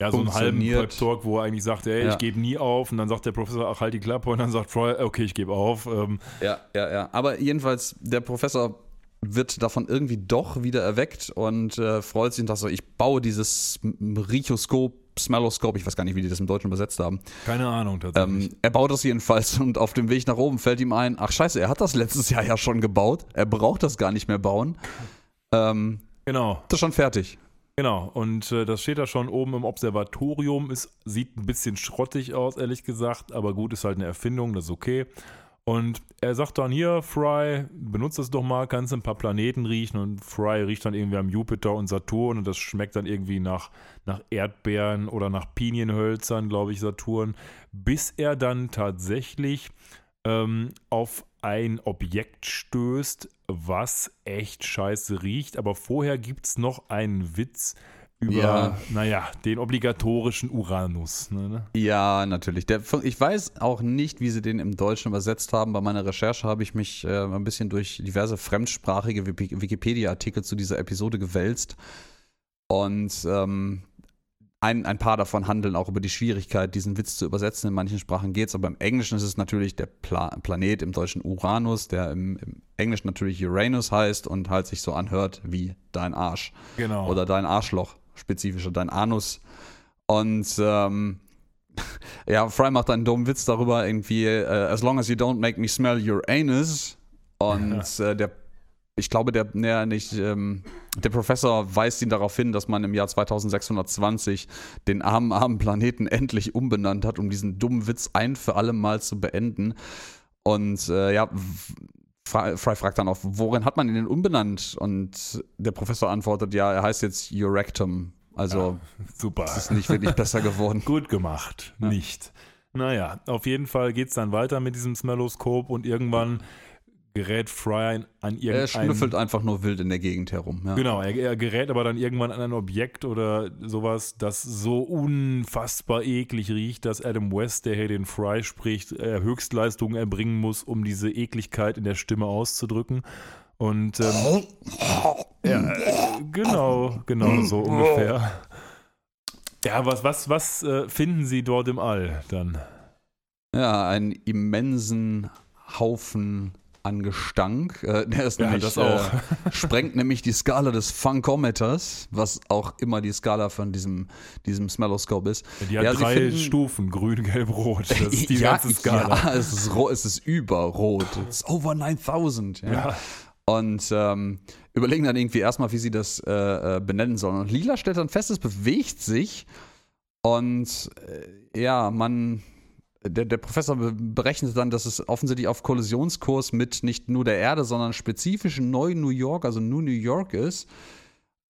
Ja, so einen halben Pep-Talk, wo er eigentlich sagt, ey, ja. ich gebe nie auf. Und dann sagt der Professor, ach, halt die Klappe. Und dann sagt Troy, okay, ich gebe auf. Ähm. Ja, ja, ja. Aber jedenfalls, der Professor wird davon irgendwie doch wieder erweckt und äh, freut sich, dass er, ich baue dieses Richoskop, Smelloskop, ich weiß gar nicht, wie die das im Deutschen übersetzt haben. Keine Ahnung, tatsächlich. Ähm, er baut das jedenfalls und auf dem Weg nach oben fällt ihm ein, ach scheiße, er hat das letztes Jahr ja schon gebaut. Er braucht das gar nicht mehr bauen. Ähm, genau. Das ist schon fertig. Genau, und äh, das steht da schon oben im Observatorium. Es sieht ein bisschen schrottig aus, ehrlich gesagt, aber gut, ist halt eine Erfindung, das ist okay. Und er sagt dann hier, Fry, benutzt das doch mal, kannst ein paar Planeten riechen. Und Fry riecht dann irgendwie am Jupiter und Saturn und das schmeckt dann irgendwie nach, nach Erdbeeren oder nach Pinienhölzern, glaube ich, Saturn. Bis er dann tatsächlich ähm, auf ein Objekt stößt, was echt scheiße riecht. Aber vorher gibt es noch einen Witz über, ja. naja, den obligatorischen Uranus. Ne, ne? Ja, natürlich. Der, ich weiß auch nicht, wie sie den im Deutschen übersetzt haben. Bei meiner Recherche habe ich mich äh, ein bisschen durch diverse fremdsprachige Wikipedia-Artikel zu dieser Episode gewälzt. Und ähm, ein, ein paar davon handeln auch über die Schwierigkeit, diesen Witz zu übersetzen. In manchen Sprachen geht es, aber im Englischen ist es natürlich der Pla Planet, im Deutschen Uranus, der im, im, Englischen natürlich Uranus heißt und halt sich so anhört wie dein Arsch. Genau. Oder dein Arschloch, spezifischer dein Anus. Und ähm, ja, Fry macht einen dummen Witz darüber, irgendwie, uh, as long as you don't make me smell your anus. Und ja. äh, der ich glaube, der, nee, nicht, ähm, der Professor weist ihn darauf hin, dass man im Jahr 2620 den armen, armen Planeten endlich umbenannt hat, um diesen dummen Witz ein für alle Mal zu beenden. Und äh, ja, Fry fragt dann auch, worin hat man ihn denn umbenannt? Und der Professor antwortet, ja, er heißt jetzt Eurectum. Also, ja, super. Es ist nicht wirklich besser geworden. Gut gemacht, ja. nicht. Naja, auf jeden Fall geht es dann weiter mit diesem Smelloskop und irgendwann gerät Fry an irgendein... Er schnüffelt einfach nur wild in der Gegend herum. Ja. Genau, er, er, gerät aber dann irgendwann an ein Objekt oder sowas, das so unfassbar eklig riecht, dass Adam West, der hier den Fry spricht, äh, Höchstleistungen erbringen muss, um diese Ekligkeit in der Stimme auszudrücken. Und ähm, ja, genau, genau so ungefähr. Ja, was, was, was äh, finden Sie dort im All dann? Ja, einen immensen Haufen an Gestank. Äh, der ist Ja, nämlich, das auch. Äh, sprengt nämlich die Skala des Funkometers, was auch immer die Skala von diesem, diesem Smelloscope ist. Die hat Ja, drei finden- Stufen, grün, gelb, rot. Das ist die ja, ganze Skala. Ja, es ist, es ist überrot. Es ist over 9000. Ja. Ja. Und ähm, überlegen dann irgendwie erstmal, wie sie das äh, äh, benennen sollen. Und Lila stellt dann fest, es bewegt sich. Und äh, ja, man, der, der Professor be- berechnet dann, dass es offensichtlich auf Kollisionskurs mit nicht nur der Erde, sondern spezifisch Neu-New York, also New New York ist.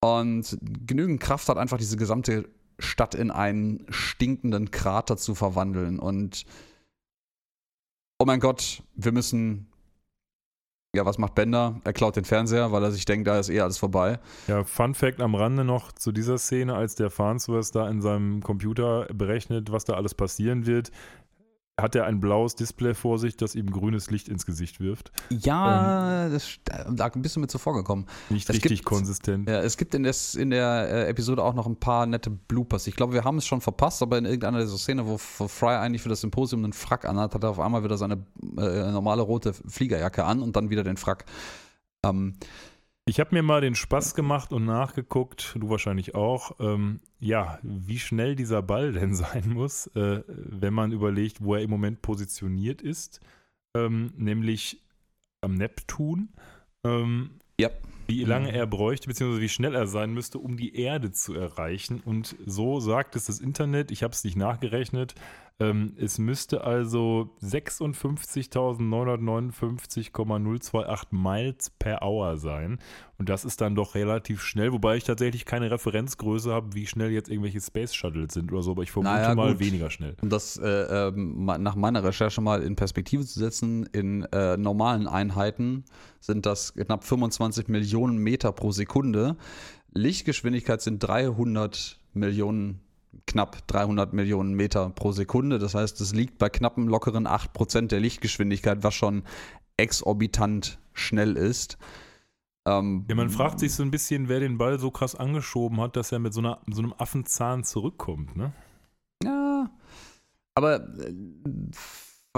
Und genügend Kraft hat einfach diese gesamte Stadt in einen stinkenden Krater zu verwandeln. Und oh mein Gott, wir müssen. Ja, was macht Bender? Er klaut den Fernseher, weil er sich denkt, da ist eh alles vorbei. Ja, Fun Fact am Rande noch zu dieser Szene, als der Farnsworth da in seinem Computer berechnet, was da alles passieren wird, hat er ein blaues Display vor sich, das ihm grünes Licht ins Gesicht wirft. Ja, das, da bist du mir zuvor gekommen. Nicht Es richtig gibt- konsistent. Ja, es gibt in, des, in der äh, Episode auch noch ein paar nette Bloopers. Ich glaube, wir haben es schon verpasst, aber in irgendeiner dieser Szenen, wo, wo Fry eigentlich für das Symposium einen Frack anhat, hat er auf einmal wieder seine äh, normale rote Fliegerjacke an und dann wieder den Frack. Ähm, Ich habe mir mal den Spaß gemacht und nachgeguckt, du wahrscheinlich auch, ähm, ja, wie schnell dieser Ball denn sein muss, äh, wenn man überlegt, wo er im Moment positioniert ist, ähm, nämlich am Neptun. Ähm, ja. wie lange er bräuchte, beziehungsweise wie schnell er sein müsste, um die Erde zu erreichen. Und so sagt es das Internet, ich habe es nicht nachgerechnet, ähm, es müsste also 56.959,028 Miles per Hour sein. Und das ist dann doch relativ schnell, wobei ich tatsächlich keine Referenzgröße habe, wie schnell jetzt irgendwelche Space Shuttles sind oder so, aber ich vermute Naja, mal gut. weniger schnell. Um das äh, ähm, nach meiner Recherche mal in Perspektive zu setzen, in äh, normalen Einheiten sind das knapp 25 Millionen Meter pro Sekunde. Lichtgeschwindigkeit sind 300 Millionen, knapp 300 Millionen Meter pro Sekunde. Das heißt, es liegt bei knappen, lockeren 8% der Lichtgeschwindigkeit, was schon exorbitant schnell ist. Ähm, Ja, man fragt sich so ein bisschen, wer den Ball so krass angeschoben hat, dass er mit so, einer, so einem Affenzahn zurückkommt, ne? Ja, aber äh,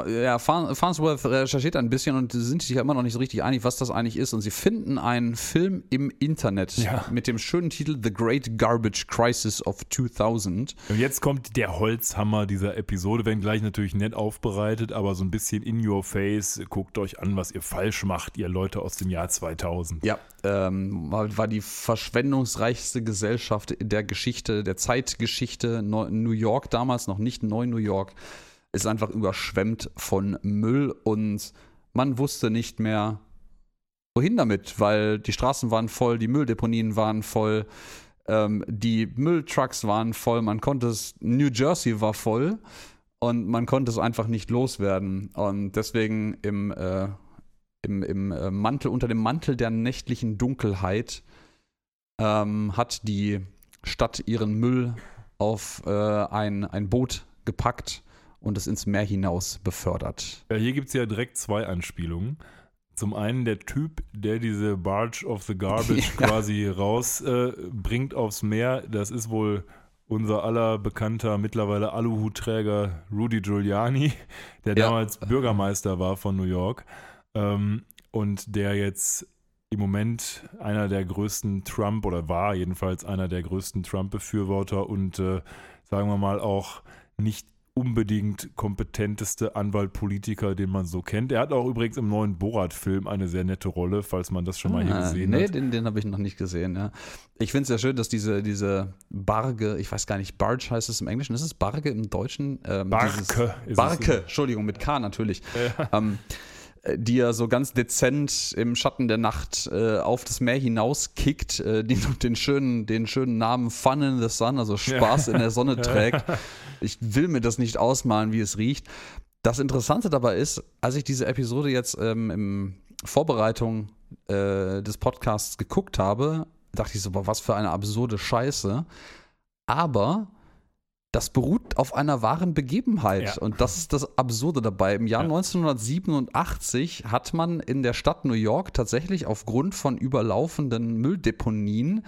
ja, Farn- Farnsworth recherchiert ein bisschen und sind sich ja immer noch nicht so richtig einig, was das eigentlich ist. Und sie finden einen Film im Internet Ja. mit dem schönen Titel The Great Garbage Crisis of 2000. Und jetzt kommt der Holzhammer dieser Episode, wenngleich natürlich nett aufbereitet, aber so ein bisschen in your face. Guckt euch an, was ihr falsch macht, ihr Leute aus dem Jahr 2000. Ja, ähm, war, war die verschwendungsreichste Gesellschaft der Geschichte, der Zeitgeschichte. Neu- New York damals, noch nicht Neu-New York, ist einfach überschwemmt von Müll und man wusste nicht mehr, wohin damit, weil die Straßen waren voll, die Mülldeponien waren voll, ähm, die Mülltrucks waren voll, man konnte es, New Jersey war voll und man konnte es einfach nicht loswerden. Und deswegen im, äh, im, im äh, Mantel, unter dem Mantel der nächtlichen Dunkelheit ähm, hat die Stadt ihren Müll auf äh, ein, ein Boot gepackt und es ins Meer hinaus befördert. Ja, hier gibt es ja direkt zwei Anspielungen. Zum einen der Typ, der diese Barge of the Garbage Ja. quasi rausbringt äh, aufs Meer. Das ist wohl unser aller bekannter, mittlerweile Aluhutträger Rudy Giuliani, der Ja. damals Bürgermeister war von New York ähm, und der jetzt im Moment einer der größten Trump oder war jedenfalls einer der größten Trump-Befürworter und äh, sagen wir mal auch nicht unbedingt kompetenteste Anwalt-Politiker, den man so kennt. Er hat auch übrigens im neuen Borat-Film eine sehr nette Rolle, falls man das schon mal hier Ah, gesehen nee, hat. den, den habe ich noch nicht gesehen. Ja. Ich finde es sehr schön, dass diese, diese Barge, ich weiß gar nicht, Barge heißt es im Englischen, ist es Barge im Deutschen? Ähm, Barke. Barke, Entschuldigung, mit K natürlich. Ähm, äh, die er so ganz dezent im Schatten der Nacht äh, auf das Meer hinaus kickt, äh, die den schönen, den schönen Namen Fun in the Sun, also Spaß in der Sonne trägt. Ich will mir das nicht ausmalen, wie es riecht. Das Interessante dabei ist, als ich diese Episode jetzt ähm, in Vorbereitung äh, des Podcasts geguckt habe, dachte ich so, boah, was für eine absurde Scheiße. Aber das beruht auf einer wahren Begebenheit. Ja. Und das ist das Absurde dabei. Im Jahr ja. 1987 hat man in der Stadt New York tatsächlich aufgrund von überlaufenden Mülldeponien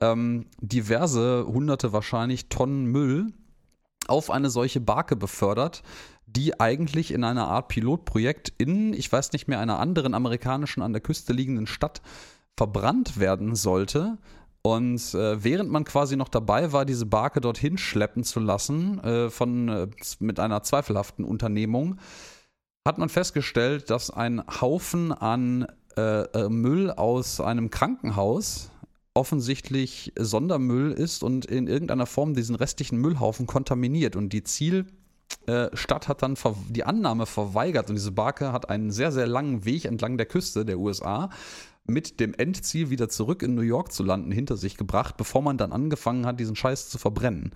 ähm, diverse, hunderte wahrscheinlich Tonnen Müll auf eine solche Barke befördert, die eigentlich in einer Art Pilotprojekt in, ich weiß nicht mehr, einer anderen amerikanischen an der Küste liegenden Stadt verbrannt werden sollte. Und äh, während man quasi noch dabei war, diese Barke dorthin schleppen zu lassen, äh, von, äh, mit einer zweifelhaften Unternehmung, hat man festgestellt, dass ein Haufen an äh, äh, Müll aus einem Krankenhaus offensichtlich Sondermüll ist und in irgendeiner Form diesen restlichen Müllhaufen kontaminiert. Und die Zielstadt hat dann die Annahme verweigert und diese Barke hat einen sehr, sehr langen Weg entlang der Küste der USA mit dem Endziel wieder zurück in New York zu landen hinter sich gebracht, bevor man dann angefangen hat, diesen Scheiß zu verbrennen.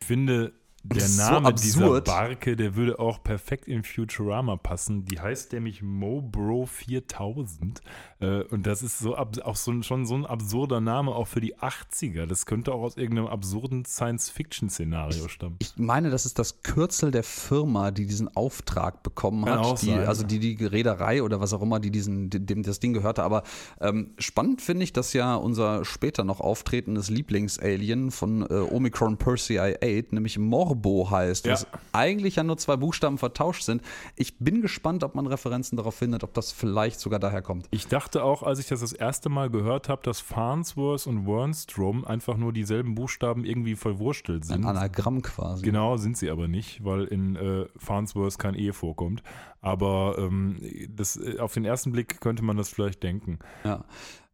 Ich finde, der Name so dieser Barke, der würde auch perfekt in Futurama passen. Die heißt nämlich Mobro 4000. Äh, und das ist so auch so, schon so ein absurder Name auch für die 80er. Das könnte auch aus irgendeinem absurden Science-Fiction-Szenario stammen. Ich meine, das ist das Kürzel der Firma, die diesen Auftrag bekommen Kann hat. Die, also die, die Reederei oder was auch immer, die diesen, dem das Ding gehörte. Aber ähm, spannend finde ich, dass ja unser später noch auftretendes Lieblingsalien von äh, Omicron Persei 8, nämlich Morbo heißt, ja. was eigentlich ja nur zwei Buchstaben vertauscht sind. Ich bin gespannt, ob man Referenzen darauf findet, ob das vielleicht sogar daher kommt. Ich dachte dachte auch, als ich das das erste Mal gehört habe, dass Farnsworth und Wernstrom einfach nur dieselben Buchstaben irgendwie verwurstelt sind. Ein Anagramm quasi. Genau, sind sie aber nicht, weil in äh, Farnsworth kein E vorkommt. Aber ähm, das, äh, auf den ersten Blick könnte man das vielleicht denken. Ja.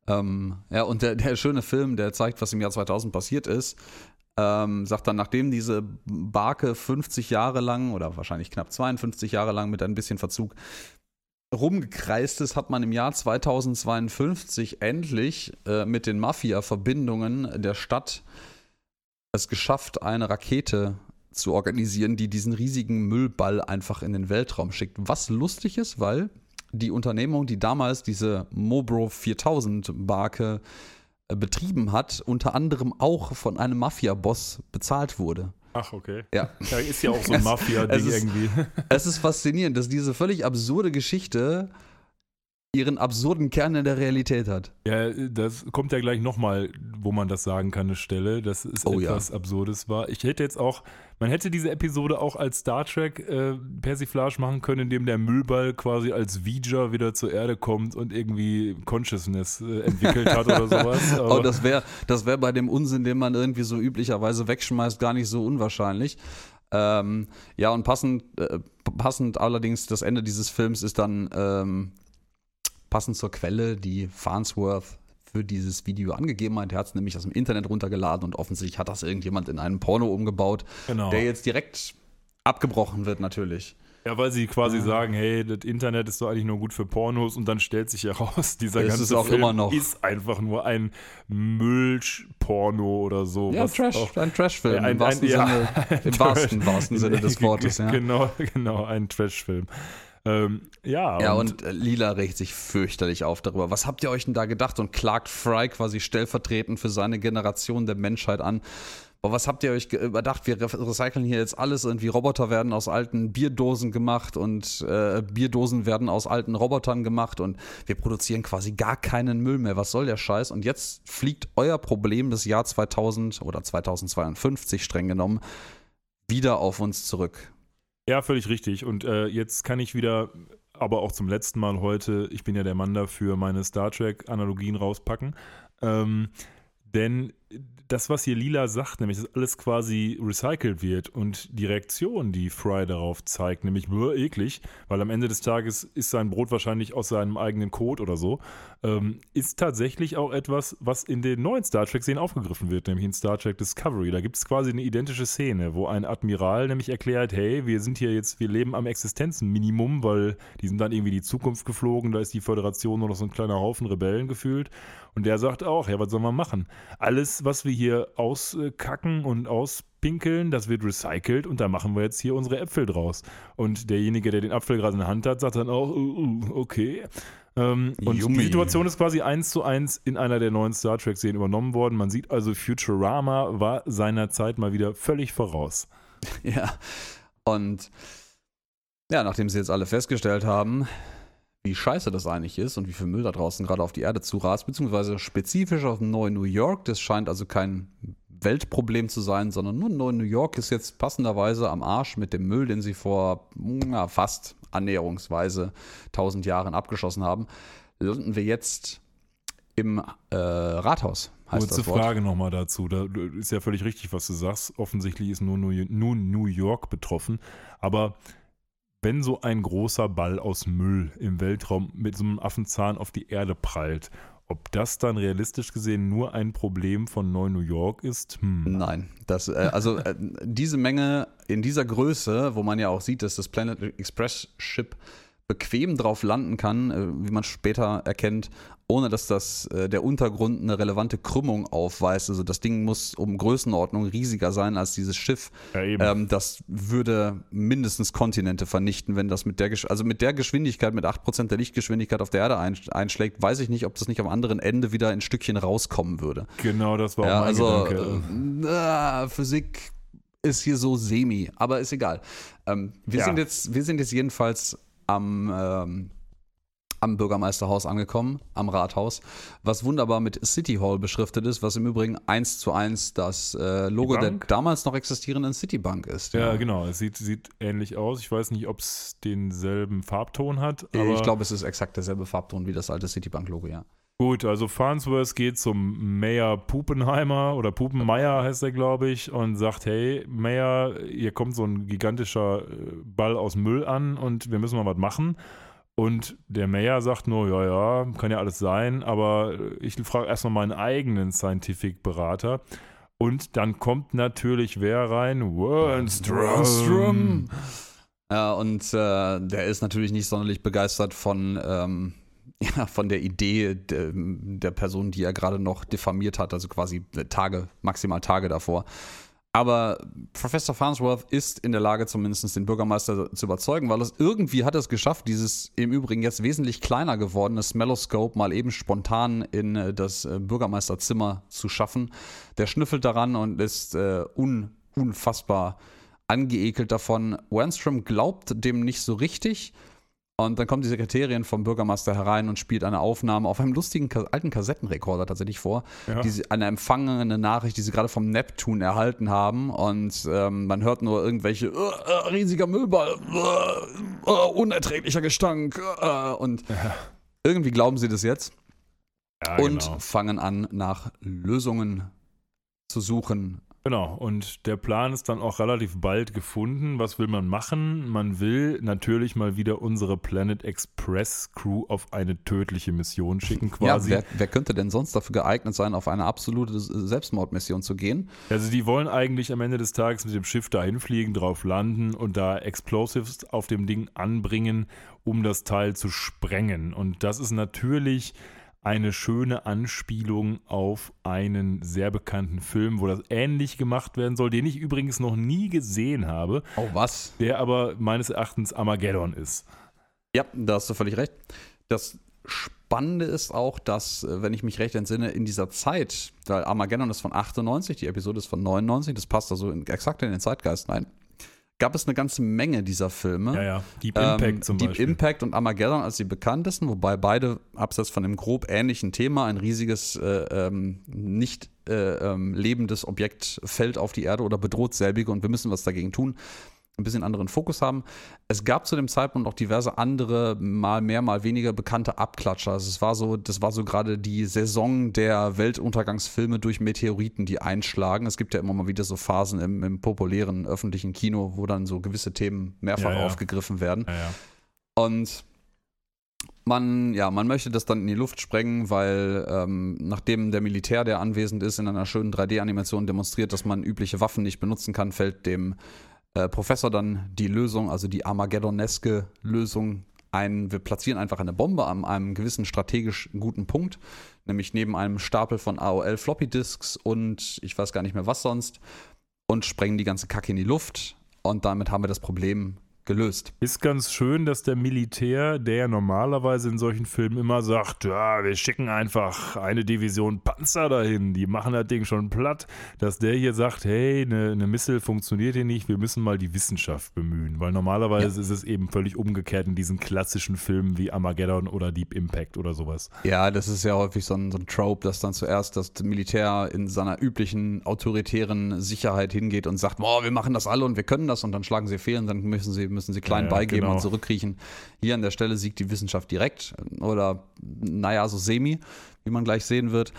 Ähm, ja, und der, der schöne Film, der zeigt, was im Jahr 2000 passiert ist, ähm, sagt dann, nachdem diese Barke 50 Jahre lang oder wahrscheinlich knapp 52 Jahre lang mit ein bisschen Verzug rumgekreist ist, hat man im Jahr 2052 endlich äh, mit den Mafia-Verbindungen der Stadt es geschafft, eine Rakete zu organisieren, die diesen riesigen Müllball einfach in den Weltraum schickt. Was lustig ist, weil die Unternehmung, die damals diese Mobro 4000 Barke betrieben hat, unter anderem auch von einem Mafia-Boss bezahlt wurde. Ach, okay. Ja. Da ist ja auch so ein Mafia-Ding irgendwie. Es ist faszinierend, dass diese völlig absurde Geschichte ihren absurden Kern in der Realität hat. Ja, das kommt ja gleich nochmal, wo man das sagen kann, eine Stelle, dass es oh, etwas ja. Absurdes war. Ich hätte jetzt auch, man hätte diese Episode auch als Star Trek äh, Persiflage machen können, indem der Müllball quasi als Vija wieder zur Erde kommt und irgendwie Consciousness äh, entwickelt hat oder sowas. Aber oh, das wäre das wär bei dem Unsinn, den man irgendwie so üblicherweise wegschmeißt, gar nicht so unwahrscheinlich. Ähm, ja, und passend, äh, passend allerdings, das Ende dieses Films ist dann ähm, passend zur Quelle, die Farnsworth für dieses Video angegeben hat. Er hat es nämlich aus dem Internet runtergeladen und offensichtlich hat das irgendjemand in einen Porno umgebaut, genau. der jetzt direkt abgebrochen wird natürlich. Ja, weil sie quasi ja. sagen, hey, das Internet ist doch eigentlich nur gut für Pornos und dann stellt sich heraus, dieser das ganze ist Film immer noch. ist einfach nur ein Müllporno oder so. Ja, Trash, auch, ein Trashfilm ja, im, wahrsten, ein, Sinne, ja, im wahrsten, wahrsten Sinne des Wortes. Ja. Genau, genau, ein Trashfilm. Ähm, ja, ja, und, und äh, Lila regt sich fürchterlich auf darüber. Was habt ihr euch denn da gedacht? Und klagt Fry quasi stellvertretend für seine Generation der Menschheit an. Aber was habt ihr euch überdacht? Wir recyceln hier jetzt alles. Irgendwie Roboter werden aus alten Bierdosen gemacht und äh, Bierdosen werden aus alten Robotern gemacht und wir produzieren quasi gar keinen Müll mehr. Was soll der Scheiß? Und jetzt fliegt euer Problem des Jahr 2000 oder 2052 streng genommen wieder auf uns zurück. Ja, völlig richtig. Und äh, jetzt kann ich wieder, aber auch zum letzten Mal heute, ich bin ja der Mann dafür, meine Star Trek-Analogien rauspacken. Ähm, denn das, was hier Lila sagt, nämlich, dass alles quasi recycelt wird und die Reaktion, die Fry darauf zeigt, nämlich nur eklig, weil am Ende des Tages ist sein Brot wahrscheinlich aus seinem eigenen Code oder so, ähm, ist tatsächlich auch etwas, was in den neuen Star Trek-Szenen aufgegriffen wird, nämlich in Star Trek Discovery. Da gibt es quasi eine identische Szene, wo ein Admiral nämlich erklärt, hey, wir sind hier jetzt, wir leben am Existenzminimum, weil die sind dann irgendwie die Zukunft geflogen, da ist die Föderation nur noch so ein kleiner Haufen Rebellen gefühlt. Und der sagt auch, ja, was soll man machen? Alles, was wir hier auskacken und auspinkeln, das wird recycelt und da machen wir jetzt hier unsere Äpfel draus. Und derjenige, der den Apfel gerade in der Hand hat, sagt dann auch, uh, uh, okay. Ähm, und Yummy. die Situation ist quasi eins zu eins in einer der neuen Star Trek-Serien übernommen worden. Man sieht also, Futurama war seiner Zeit mal wieder völlig voraus. Ja, und ja, nachdem sie jetzt alle festgestellt haben, wie scheiße das eigentlich ist und wie viel Müll da draußen gerade auf die Erde zurast, beziehungsweise spezifisch auf Neu New York, das scheint also kein Weltproblem zu sein, sondern nur Neu New York ist jetzt passenderweise am Arsch mit dem Müll, den sie vor ja, fast annäherungsweise 1000 Jahren abgeschossen haben, landen wir jetzt im äh, Rathaus. Heißt Kurze Frage nochmal dazu. Da ist ja völlig richtig, was du sagst. Offensichtlich ist nur New York betroffen. Aber wenn so ein großer Ball aus Müll im Weltraum mit so einem Affenzahn auf die Erde prallt, ob das dann realistisch gesehen nur ein Problem von Neu New York ist? Hm. Nein, das, äh, also äh, diese Menge in dieser Größe, wo man ja auch sieht, dass das Planet Express Ship bequem drauf landen kann, äh, wie man später erkennt, ohne dass das äh, der Untergrund eine relevante Krümmung aufweist. Also das Ding muss um Größenordnung riesiger sein als dieses Schiff. Ja, ähm, das würde mindestens Kontinente vernichten, wenn das mit der Gesch also mit der Geschwindigkeit, mit 8% der Lichtgeschwindigkeit auf der Erde einschlägt, weiß ich nicht, ob das nicht am anderen Ende wieder ein Stückchen rauskommen würde. Genau, das war ja, mein also, Gedanke. Äh, Physik ist hier so semi, aber ist egal. Ähm, wir, ja. sind jetzt, wir sind jetzt jedenfalls am ähm, am Bürgermeisterhaus angekommen, am Rathaus, was wunderbar mit City Hall beschriftet ist, was im Übrigen eins zu eins das äh, Logo der damals noch existierenden Citibank ist. Ja, ja genau. Es sieht, sieht ähnlich aus. Ich weiß nicht, ob es denselben Farbton hat. ich glaube, es ist exakt derselbe Farbton wie das alte Citibank-Logo, ja. Gut, also Farnsworth geht zum Mayor Pupenheimer oder Pupenmeier heißt er, glaube ich, und sagt, hey, Mayor, hier kommt so ein gigantischer äh, Ball aus Müll an und wir müssen mal was machen. Und der Mayor sagt nur, ja, ja, kann ja alles sein, aber ich frage erstmal meinen eigenen Scientific-Berater. Und dann kommt natürlich wer rein? Wernstrom. Ja, und äh, der ist natürlich nicht sonderlich begeistert von, ähm, ja, von der Idee de, der Person, die er gerade noch diffamiert hat, also quasi Tage, maximal Tage davor. Aber Professor Farnsworth ist in der Lage, zumindest den Bürgermeister zu überzeugen, weil es irgendwie hat es geschafft, dieses im Übrigen jetzt wesentlich kleiner gewordene Smelloscope mal eben spontan in äh, das äh, Bürgermeisterzimmer zu schaffen. Der schnüffelt daran und ist äh, un, unfassbar angeekelt davon. Wernstrom glaubt dem nicht so richtig und dann kommt die Sekretärin vom Bürgermeister herein und spielt eine Aufnahme auf einem lustigen alten Kassettenrekorder tatsächlich vor. Ja. Die sie, eine empfangene Nachricht, die sie gerade vom Neptun erhalten haben. Und ähm, man hört nur irgendwelche uh, riesiger Müllball, uh, uh, unerträglicher Gestank. und ja. irgendwie glauben sie das jetzt. Ja, und genau. fangen an, nach Lösungen zu suchen Genau, und der Plan ist dann auch relativ bald gefunden. Was will man machen? Man will natürlich mal wieder unsere Planet Express Crew auf eine tödliche Mission schicken, quasi. Ja, wer, wer könnte denn sonst dafür geeignet sein, auf eine absolute Selbstmordmission zu gehen? Also, die wollen eigentlich am Ende des Tages mit dem Schiff dahin fliegen, drauf landen und da Explosives auf dem Ding anbringen, um das Teil zu sprengen. Und das ist natürlich eine schöne Anspielung auf einen sehr bekannten Film, wo das ähnlich gemacht werden soll, den ich übrigens noch nie gesehen habe. Oh, was? Der aber meines Erachtens Armageddon ist. Ja, da hast du völlig recht. Das Spannende ist auch, dass, äh, wenn ich mich recht entsinne, in dieser Zeit, weil Armageddon ist von 98, die Episode ist von 99, das passt also in, exakt in den Zeitgeist rein gab es eine ganze Menge dieser Filme. Ja, ja. Deep Impact ähm, zum Deep Beispiel. Impact und Armageddon als die bekanntesten, wobei beide abseits von dem grob ähnlichen Thema ein riesiges, äh, ähm, nicht äh, ähm, lebendes Objekt fällt auf die Erde oder bedroht selbige und wir müssen was dagegen tun ein bisschen anderen Fokus haben. Es gab zu dem Zeitpunkt auch diverse andere, mal mehr, mal weniger bekannte Abklatscher. Also es war so, das war so gerade die Saison der Weltuntergangsfilme durch Meteoriten, die einschlagen. Es gibt ja immer mal wieder so Phasen im, im populären öffentlichen Kino, wo dann so gewisse Themen mehrfach ja, ja. aufgegriffen werden. Ja, Und man, ja, man möchte das dann in die Luft sprengen, weil ähm, nachdem der Militär, der anwesend ist, in einer schönen 3D-Animation demonstriert, dass man übliche Waffen nicht benutzen kann, fällt dem äh, Professor dann die Lösung, also die Armageddoneske Lösung ein. Wir platzieren einfach eine Bombe an einem gewissen strategisch guten Punkt, nämlich neben einem Stapel von AOL Floppy Disks und ich weiß gar nicht mehr was sonst und sprengen die ganze Kacke in die Luft und damit haben wir das Problem gelöst. Ist ganz schön, dass der Militär, der ja normalerweise in solchen Filmen immer sagt, ja, wir schicken einfach eine Division Panzer dahin, die machen das Ding schon platt, dass der hier sagt, hey, eine, eine Missile funktioniert hier nicht, wir müssen mal die Wissenschaft bemühen, weil normalerweise ja. ist es eben völlig umgekehrt in diesen klassischen Filmen wie Armageddon oder Deep Impact oder sowas. Ja, das ist ja häufig so ein, so ein Trope, dass dann zuerst das Militär in seiner üblichen autoritären Sicherheit hingeht und sagt, boah, wir machen das alle und wir können das und dann schlagen sie fehl und dann müssen sie müssen sie klein ja, beigeben genau. und zurückkriechen. Hier an der Stelle siegt die Wissenschaft direkt oder naja, so semi, wie man gleich sehen wird.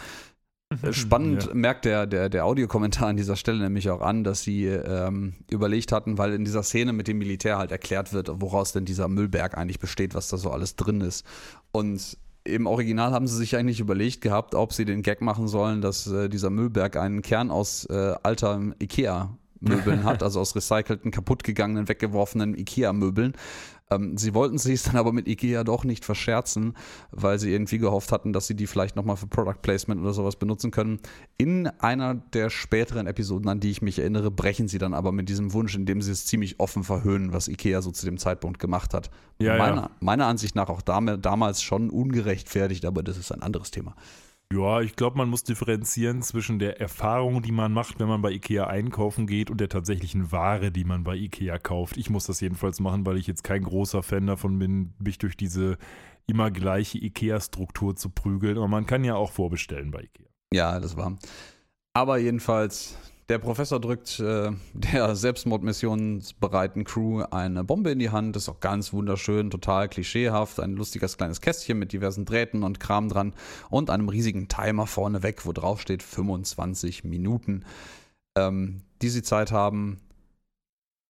Spannend ja. merkt der, der, der Audiokommentar an dieser Stelle nämlich auch an, dass sie ähm, überlegt hatten, weil in dieser Szene mit dem Militär halt erklärt wird, woraus denn dieser Müllberg eigentlich besteht, was da so alles drin ist. Und im Original haben sie sich eigentlich überlegt gehabt, ob sie den Gag machen sollen, dass äh, dieser Müllberg einen Kern aus äh, alter Ikea Möbeln hat, also aus recycelten, kaputtgegangenen, weggeworfenen IKEA-Möbeln. Ähm, sie wollten sich dann aber mit IKEA doch nicht verscherzen, weil sie irgendwie gehofft hatten, dass sie die vielleicht nochmal für Product Placement oder sowas benutzen können. In einer der späteren Episoden, an die ich mich erinnere, brechen sie dann aber mit diesem Wunsch, indem sie es ziemlich offen verhöhnen, was IKEA so zu dem Zeitpunkt gemacht hat. Ja, meiner, ja. meiner Ansicht nach auch damals schon ungerechtfertigt, aber das ist ein anderes Thema. Ja, ich glaube, man muss differenzieren zwischen der Erfahrung, die man macht, wenn man bei Ikea einkaufen geht und der tatsächlichen Ware, die man bei Ikea kauft. Ich muss das jedenfalls machen, weil ich jetzt kein großer Fan davon bin, mich durch diese immer gleiche Ikea-Struktur zu prügeln. Aber man kann ja auch vorbestellen bei Ikea. Ja, das war. Aber jedenfalls, der Professor drückt äh, der selbstmordmissionsbereiten Crew eine Bombe in die Hand. Ist auch ganz wunderschön, total klischeehaft. Ein lustiges kleines Kästchen mit diversen Drähten und Kram dran und einem riesigen Timer vorne weg, wo drauf steht 25 Minuten, ähm, die sie Zeit haben,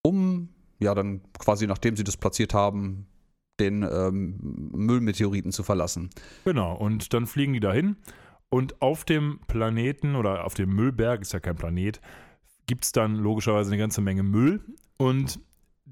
um, ja, dann quasi nachdem sie das platziert haben, den ähm, Müllmeteoriten zu verlassen. Genau, und dann fliegen die dahin und auf dem Planeten oder auf dem Müllberg, ist ja kein Planet, gibt es dann logischerweise eine ganze Menge Müll. Und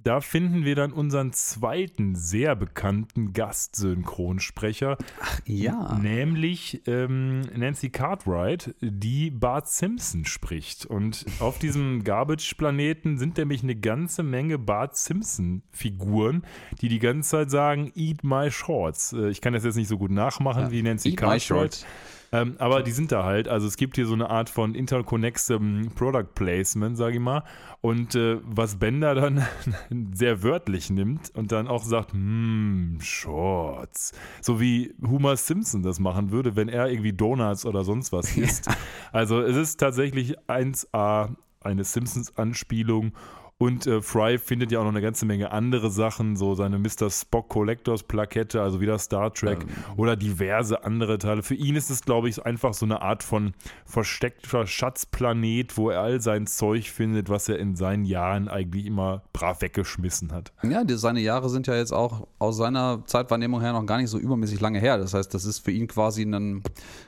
da finden wir dann unseren zweiten sehr bekannten Gastsynchronsprecher. Ach ja. Nämlich ähm, Nancy Cartwright, die Bart Simpson spricht. Und auf diesem Garbage-Planeten sind nämlich eine ganze Menge Bart Simpson-Figuren, die die ganze Zeit sagen: Eat my shorts. Äh, ich kann das jetzt nicht so gut nachmachen ja. wie Nancy Eat Cartwright. Ähm, aber die sind da halt. Also es gibt hier so eine Art von interconnected Product Placement, sage ich mal. Und äh, was Bender dann sehr wörtlich nimmt und dann auch sagt, hm, Shorts. So wie Homer Simpson das machen würde, wenn er irgendwie Donuts oder sonst was isst. Also es ist tatsächlich 1A eine Simpsons-Anspielung und äh, Fry findet ja auch noch eine ganze Menge andere Sachen, so seine Mr. Spock Collectors Plakette, also wieder Star Trek ähm. oder diverse andere Teile. Für ihn ist es, glaube ich, einfach so eine Art von versteckter Schatzplanet, wo er all sein Zeug findet, was er in seinen Jahren eigentlich immer brav weggeschmissen hat. Ja, die, seine Jahre sind ja jetzt auch aus seiner Zeitwahrnehmung her noch gar nicht so übermäßig lange her. Das heißt, das ist für ihn quasi ein,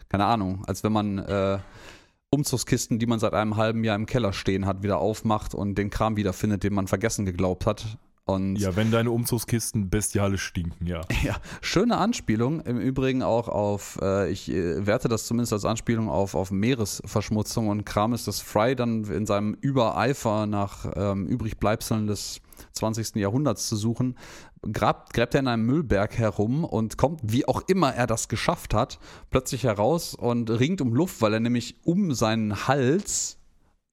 keine Ahnung, als wenn man. Äh, Umzugskisten, die man seit einem halben Jahr im Keller stehen hat, wieder aufmacht und den Kram wiederfindet, den man vergessen geglaubt hat. Und ja, wenn deine Umzugskisten bestialisch stinken, ja. Ja, schöne Anspielung. Im Übrigen auch auf, äh, ich äh, werte das zumindest als Anspielung auf, auf Meeresverschmutzung und Kram ist, dass Fry dann in seinem Übereifer nach ähm, Übrigbleibseln des 20. Jahrhunderts zu suchen, grabt, gräbt er in einem Müllberg herum und kommt, wie auch immer er das geschafft hat, plötzlich heraus und ringt um Luft, weil er nämlich um seinen Hals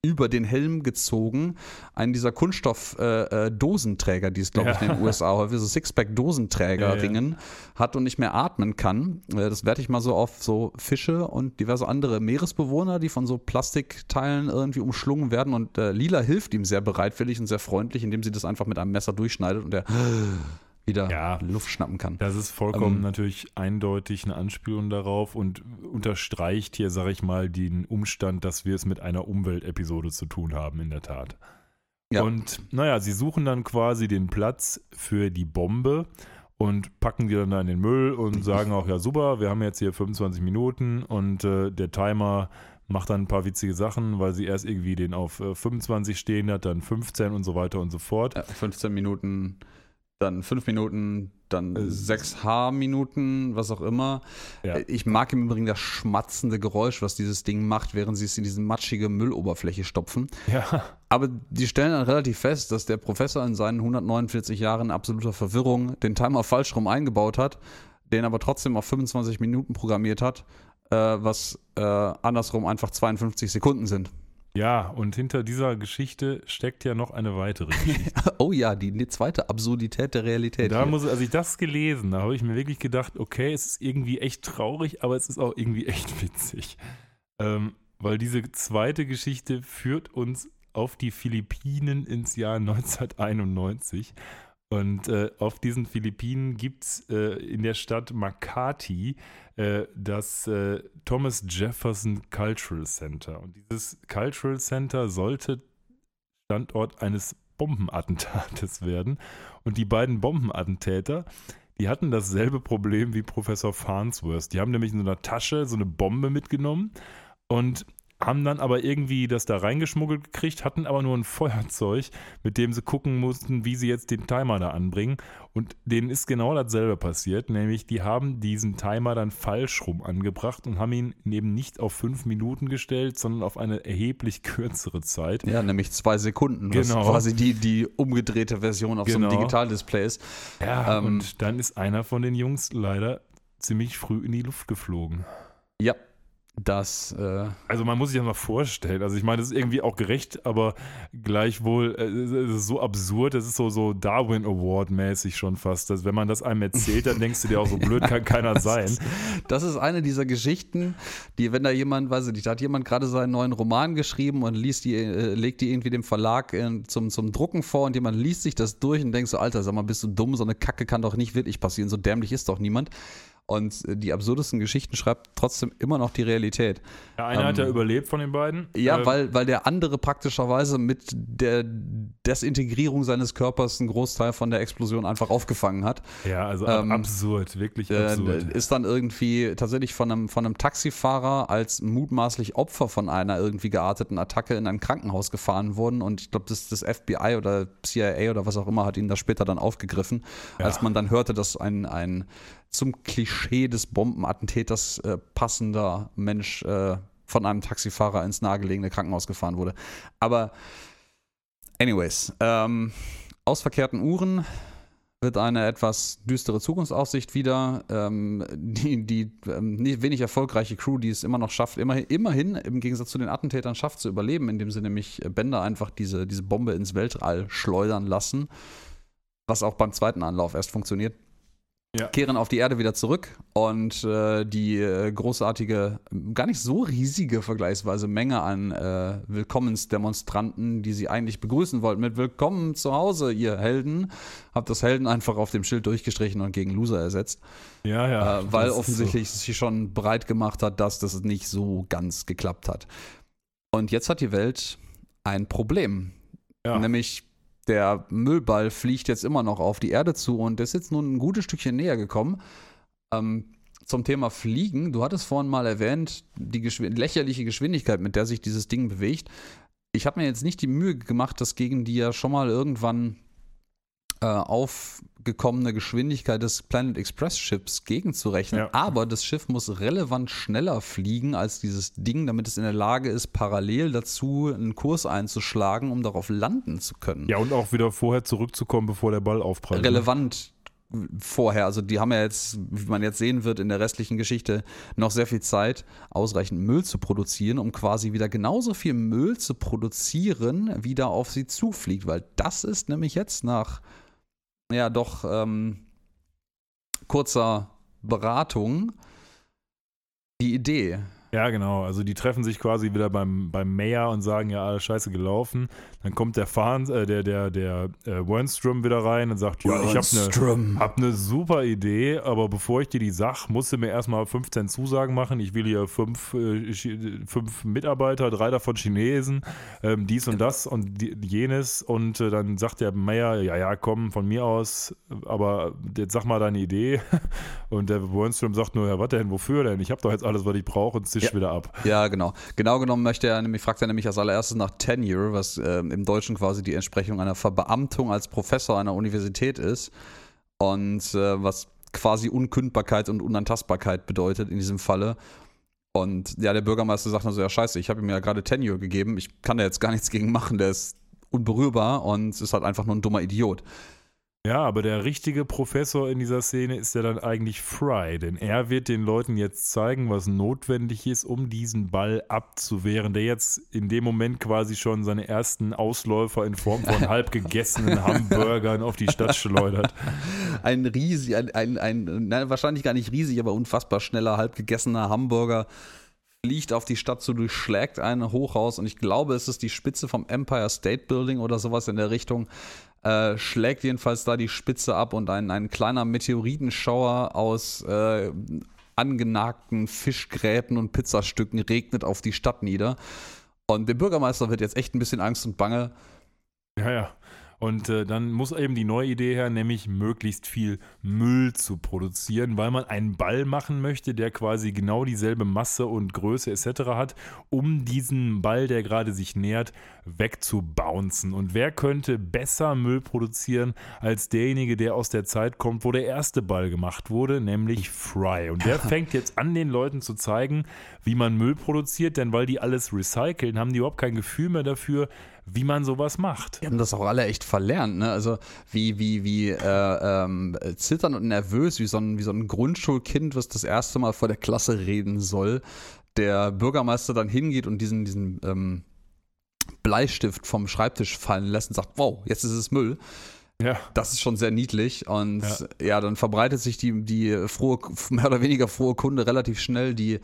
über den Helm gezogen einen dieser Kunststoff-Dosenträger, äh, äh die es, glaube ich, in den USA häufig so Sixpack-Dosenträger-Ringen ja, ja. hat und nicht mehr atmen kann. Äh, das werte ich mal so auf so Fische und diverse andere Meeresbewohner, die von so Plastikteilen irgendwie umschlungen werden. Und äh, Lila hilft ihm sehr bereitwillig und sehr freundlich, indem sie das einfach mit einem Messer durchschneidet und er wieder ja, Luft schnappen kann. Das ist vollkommen ähm, natürlich eindeutig eine Anspielung darauf und unterstreicht hier, sage ich mal, den Umstand, dass wir es mit einer Umweltepisode zu tun haben, in der Tat. Ja. Und naja, sie suchen dann quasi den Platz für die Bombe und packen die dann da in den Müll und sagen auch, ja super, wir haben jetzt hier 25 Minuten und äh, der Timer macht dann ein paar witzige Sachen, weil sie erst irgendwie den auf äh, 25 stehen hat, dann 15 und so weiter und so fort. Ja, 15 Minuten dann fünf Minuten, dann 6H Minuten, was auch immer. Ja. Ich mag im Übrigen das schmatzende Geräusch, was dieses Ding macht, während sie es in diese matschige Mülloberfläche stopfen. Ja. Aber die stellen dann relativ fest, dass der Professor in seinen 149 Jahren absoluter Verwirrung den Timer falsch rum eingebaut hat, den aber trotzdem auf 25 Minuten programmiert hat, äh, was äh, andersrum einfach 52 Sekunden sind. Ja, und hinter dieser Geschichte steckt ja noch eine weitere Geschichte. oh ja, die, die, zweite Absurdität der Realität. Da hier. muss, als ich das gelesen, habe ich mir wirklich gedacht, okay, es ist irgendwie echt traurig, aber es ist auch irgendwie echt witzig. Ähm, weil diese zweite Geschichte führt uns auf die Philippinen ins Jahr 1991. Und äh, auf diesen Philippinen gibt es äh, in der Stadt Makati äh, das äh, Thomas Jefferson Cultural Center. Und dieses Cultural Center sollte Standort eines Bombenattentates werden. Und die beiden Bombenattentäter, die hatten dasselbe Problem wie Professor Farnsworth. Die haben nämlich in so einer Tasche so eine Bombe mitgenommen und haben dann aber irgendwie das da reingeschmuggelt gekriegt, hatten aber nur ein Feuerzeug, mit dem sie gucken mussten, wie sie jetzt den Timer da anbringen. Und denen ist genau dasselbe passiert, nämlich die haben diesen Timer dann falsch rum angebracht und haben ihn eben nicht auf fünf Minuten gestellt, sondern auf eine erheblich kürzere Zeit. Ja, nämlich zwei Sekunden, genau. was quasi die, die umgedrehte Version auf genau. so einem genau. Digitaldisplay ist. Ja, ähm, und dann ist einer von den Jungs leider ziemlich früh in die Luft geflogen. Ja, das. Äh also man muss sich das mal vorstellen. Also ich meine, das ist irgendwie auch gerecht, aber gleichwohl äh, es ist so absurd. Das ist so, so Darwin Award mäßig schon fast. Dass, wenn man das einem erzählt, dann denkst du dir auch so blöd kann keiner sein. Ist, das ist eine dieser Geschichten, die, wenn da jemand, weiß ich nicht, da hat jemand gerade seinen neuen Roman geschrieben und liest die, äh, legt die irgendwie dem Verlag in, zum, zum Drucken vor und jemand liest sich das durch und denkt so, Alter, sag mal, bist du dumm? So eine Kacke kann doch nicht wirklich passieren. So dämlich ist doch niemand. Und die absurdesten Geschichten schreibt trotzdem immer noch die Realität. Der eine ähm, hat ja überlebt von den beiden. Ja, ähm, weil, weil der andere praktischerweise mit der Desintegrierung seines Körpers einen Großteil von der Explosion einfach aufgefangen hat. Ja, also ähm, absurd, wirklich absurd. Äh, ist dann irgendwie tatsächlich von einem, von einem Taxifahrer als mutmaßlich Opfer von einer irgendwie gearteten Attacke in ein Krankenhaus gefahren worden. Und ich glaube, das, das FBI oder CIA oder was auch immer hat ihn da später dann aufgegriffen, ja. als man dann hörte, dass ein, ein zum Klischee des Bombenattentäters äh, passender Mensch äh, von einem Taxifahrer ins nahegelegene Krankenhaus gefahren wurde. Aber anyways, ähm, aus verkehrten Uhren wird eine etwas düstere Zukunftsaussicht wieder. Ähm, die die ähm, wenig erfolgreiche Crew, die es immer noch schafft, immerhin, immerhin im Gegensatz zu den Attentätern schafft zu überleben, indem sie nämlich Bänder einfach diese, diese Bombe ins Weltall schleudern lassen, was auch beim zweiten Anlauf erst funktioniert ja. kehren auf die Erde wieder zurück und äh, die äh, großartige, gar nicht so riesige vergleichsweise Menge an äh, Willkommensdemonstranten, die sie eigentlich begrüßen wollten mit Willkommen zu Hause, ihr Helden, habt das Helden einfach auf dem Schild durchgestrichen und gegen Loser ersetzt. Ja, ja. Äh, weil offensichtlich so. sich schon breit gemacht hat, dass das nicht so ganz geklappt hat. Und jetzt hat die Welt ein Problem. Ja. Nämlich der Müllball fliegt jetzt immer noch auf die Erde zu und ist jetzt nun ein gutes Stückchen näher gekommen. Ähm, zum Thema Fliegen, du hattest vorhin mal erwähnt, die Geschw lächerliche Geschwindigkeit, mit der sich dieses Ding bewegt. Ich habe mir jetzt nicht die Mühe gemacht, das gegen die ja schon mal irgendwann äh, aufgekommene Geschwindigkeit des Planet Express Schiffs gegenzurechnen. Ja. Aber das Schiff muss relevant schneller fliegen als dieses Ding, damit es in der Lage ist, parallel dazu einen Kurs einzuschlagen, um darauf landen zu können. Ja, und auch wieder vorher zurückzukommen, bevor der Ball aufprallt. Ne? Relevant vorher. Also die haben ja jetzt, wie man jetzt sehen wird in der restlichen Geschichte, noch sehr viel Zeit, ausreichend Müll zu produzieren, um quasi wieder genauso viel Müll zu produzieren, wie da auf sie zufliegt. Weil das ist nämlich jetzt nach ja doch ähm, kurzer Beratung die Idee. Ja, genau. Also die treffen sich quasi wieder beim, beim Mayor und sagen, ja, alles scheiße gelaufen. Dann kommt der Fahns, äh, der, der, der äh, Wernstrom wieder rein und sagt, ja, ich habe eine hab ne super Idee, aber bevor ich dir die sag, musst du mir erstmal 15 Zusagen machen. Ich will hier fünf, äh, fünf Mitarbeiter, drei davon Chinesen, ähm, dies und das und die, jenes. Und äh, dann sagt der Mayor, ja, ja, komm, von mir aus, aber jetzt sag mal deine Idee. Und der Wernstrom sagt nur, ja, was denn, wofür denn? Ich habe doch jetzt alles, was ich brauche und zischt ja. wieder ab. Ja, genau. Genau genommen möchte er nämlich, fragt er nämlich als allererstes nach Tenure, was ähm, im Deutschen quasi die Entsprechung einer Verbeamtung als Professor einer Universität ist. Und äh, was quasi Unkündbarkeit und Unantastbarkeit bedeutet in diesem Falle. Und ja, der Bürgermeister sagt dann so, ja scheiße, ich habe ihm ja gerade Tenure gegeben, ich kann da jetzt gar nichts gegen machen, der ist unberührbar und ist halt einfach nur ein dummer Idiot. Ja, aber der richtige Professor in dieser Szene ist ja dann eigentlich Fry, denn er wird den Leuten jetzt zeigen, was notwendig ist, um diesen Ball abzuwehren, der jetzt in dem Moment quasi schon seine ersten Ausläufer in Form von halb gegessenen Hamburgern auf die Stadt schleudert. Ein riesig, ein, ein, ein nein, wahrscheinlich gar nicht riesig, aber unfassbar schneller, halb gegessener Hamburger fliegt auf die Stadt zu, durchschlägt ein Hochhaus und ich glaube, es ist die Spitze vom Empire State Building oder sowas in der Richtung. Äh, schlägt jedenfalls da die Spitze ab und ein, ein kleiner Meteoritenschauer aus äh, angenagten Fischgräten und Pizzastücken regnet auf die Stadt nieder. Und dem Bürgermeister wird jetzt echt ein bisschen Angst und Bange. Ja, ja. Und äh, dann muss eben die neue Idee her, nämlich möglichst viel Müll zu produzieren, weil man einen Ball machen möchte, der quasi genau dieselbe Masse und Größe etc. hat, um diesen Ball, der gerade sich nähert, wegzubouncen. Und wer könnte besser Müll produzieren als derjenige, der aus der Zeit kommt, wo der erste Ball gemacht wurde, nämlich Fry. Und der fängt jetzt an, den Leuten zu zeigen, wie man Müll produziert, denn weil die alles recyceln, haben die überhaupt kein Gefühl mehr dafür, wie man sowas macht. Die haben das auch alle echt verlernt, ne? Also wie, wie, wie äh, ähm, zittern und nervös, wie so, ein, wie so ein Grundschulkind, was das erste Mal vor der Klasse reden soll. Der Bürgermeister dann hingeht und diesen, diesen ähm, Bleistift vom Schreibtisch fallen lässt und sagt, wow, jetzt ist es Müll. Ja. Das ist schon sehr niedlich. Und ja, ja dann verbreitet sich die, die frohe, mehr oder weniger frohe Kunde relativ schnell. Die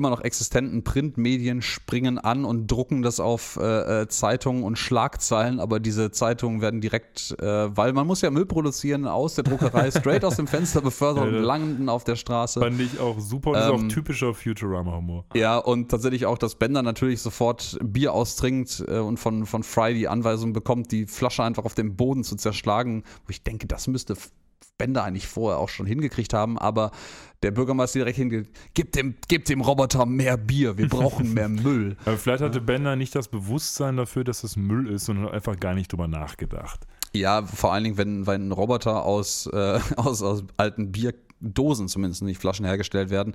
immer noch existenten Printmedien springen an und drucken das auf äh, äh, Zeitungen und Schlagzeilen, aber diese Zeitungen werden direkt, äh, weil man muss ja Müll produzieren, aus der Druckerei straight aus dem Fenster befördert und landen auf der Straße. Fand ich auch super und ähm, ist auch ähm, typischer Futurama-Humor. Ja, und tatsächlich auch, dass Bender natürlich sofort Bier austrinkt äh, und von, von Fry die Anweisung bekommt, die Flasche einfach auf dem Boden zu zerschlagen, wo ich denke, das müsste Bender eigentlich vorher auch schon hingekriegt haben, aber der Bürgermeister direkt hingeht, gib dem, gib dem Roboter mehr Bier, wir brauchen mehr Müll. Aber vielleicht hatte Bender nicht das Bewusstsein dafür, dass es Müll ist, sondern einfach gar nicht drüber nachgedacht. Ja, vor allen Dingen, wenn, wenn ein Roboter aus, äh, aus, aus alten Bierdosen zumindest nicht Flaschen hergestellt werden,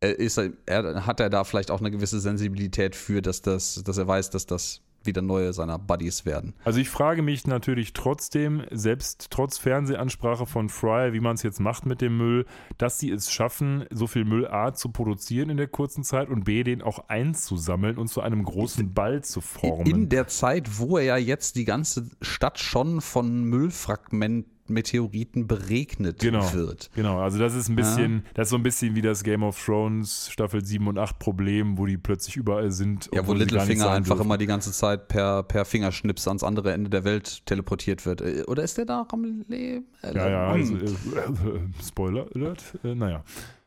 äh, ist er, hat er da vielleicht auch eine gewisse Sensibilität für, dass, das, dass er weiß, dass das wieder neue seiner Buddies werden. Also ich frage mich natürlich trotzdem, selbst trotz Fernsehansprache von Fry, wie man es jetzt macht mit dem Müll, dass sie es schaffen, so viel Müll A zu produzieren in der kurzen Zeit und B, den auch einzusammeln und zu einem großen Ball zu formen. In der Zeit, wo er ja jetzt die ganze Stadt schon von Müllfragmenten Meteoriten beregnet genau, wird. Genau, also das ist ein bisschen, ja. das ist so ein bisschen wie das Game of Thrones Staffel 7 und 8 Problem, wo die plötzlich überall sind. Ja, wo Littlefinger einfach dürfen. immer die ganze Zeit per, per Fingerschnips ans andere Ende der Welt teleportiert wird. Äh, oder ist der da am Leben? Ja, ja, also, äh, Spoiler Alert, äh, naja.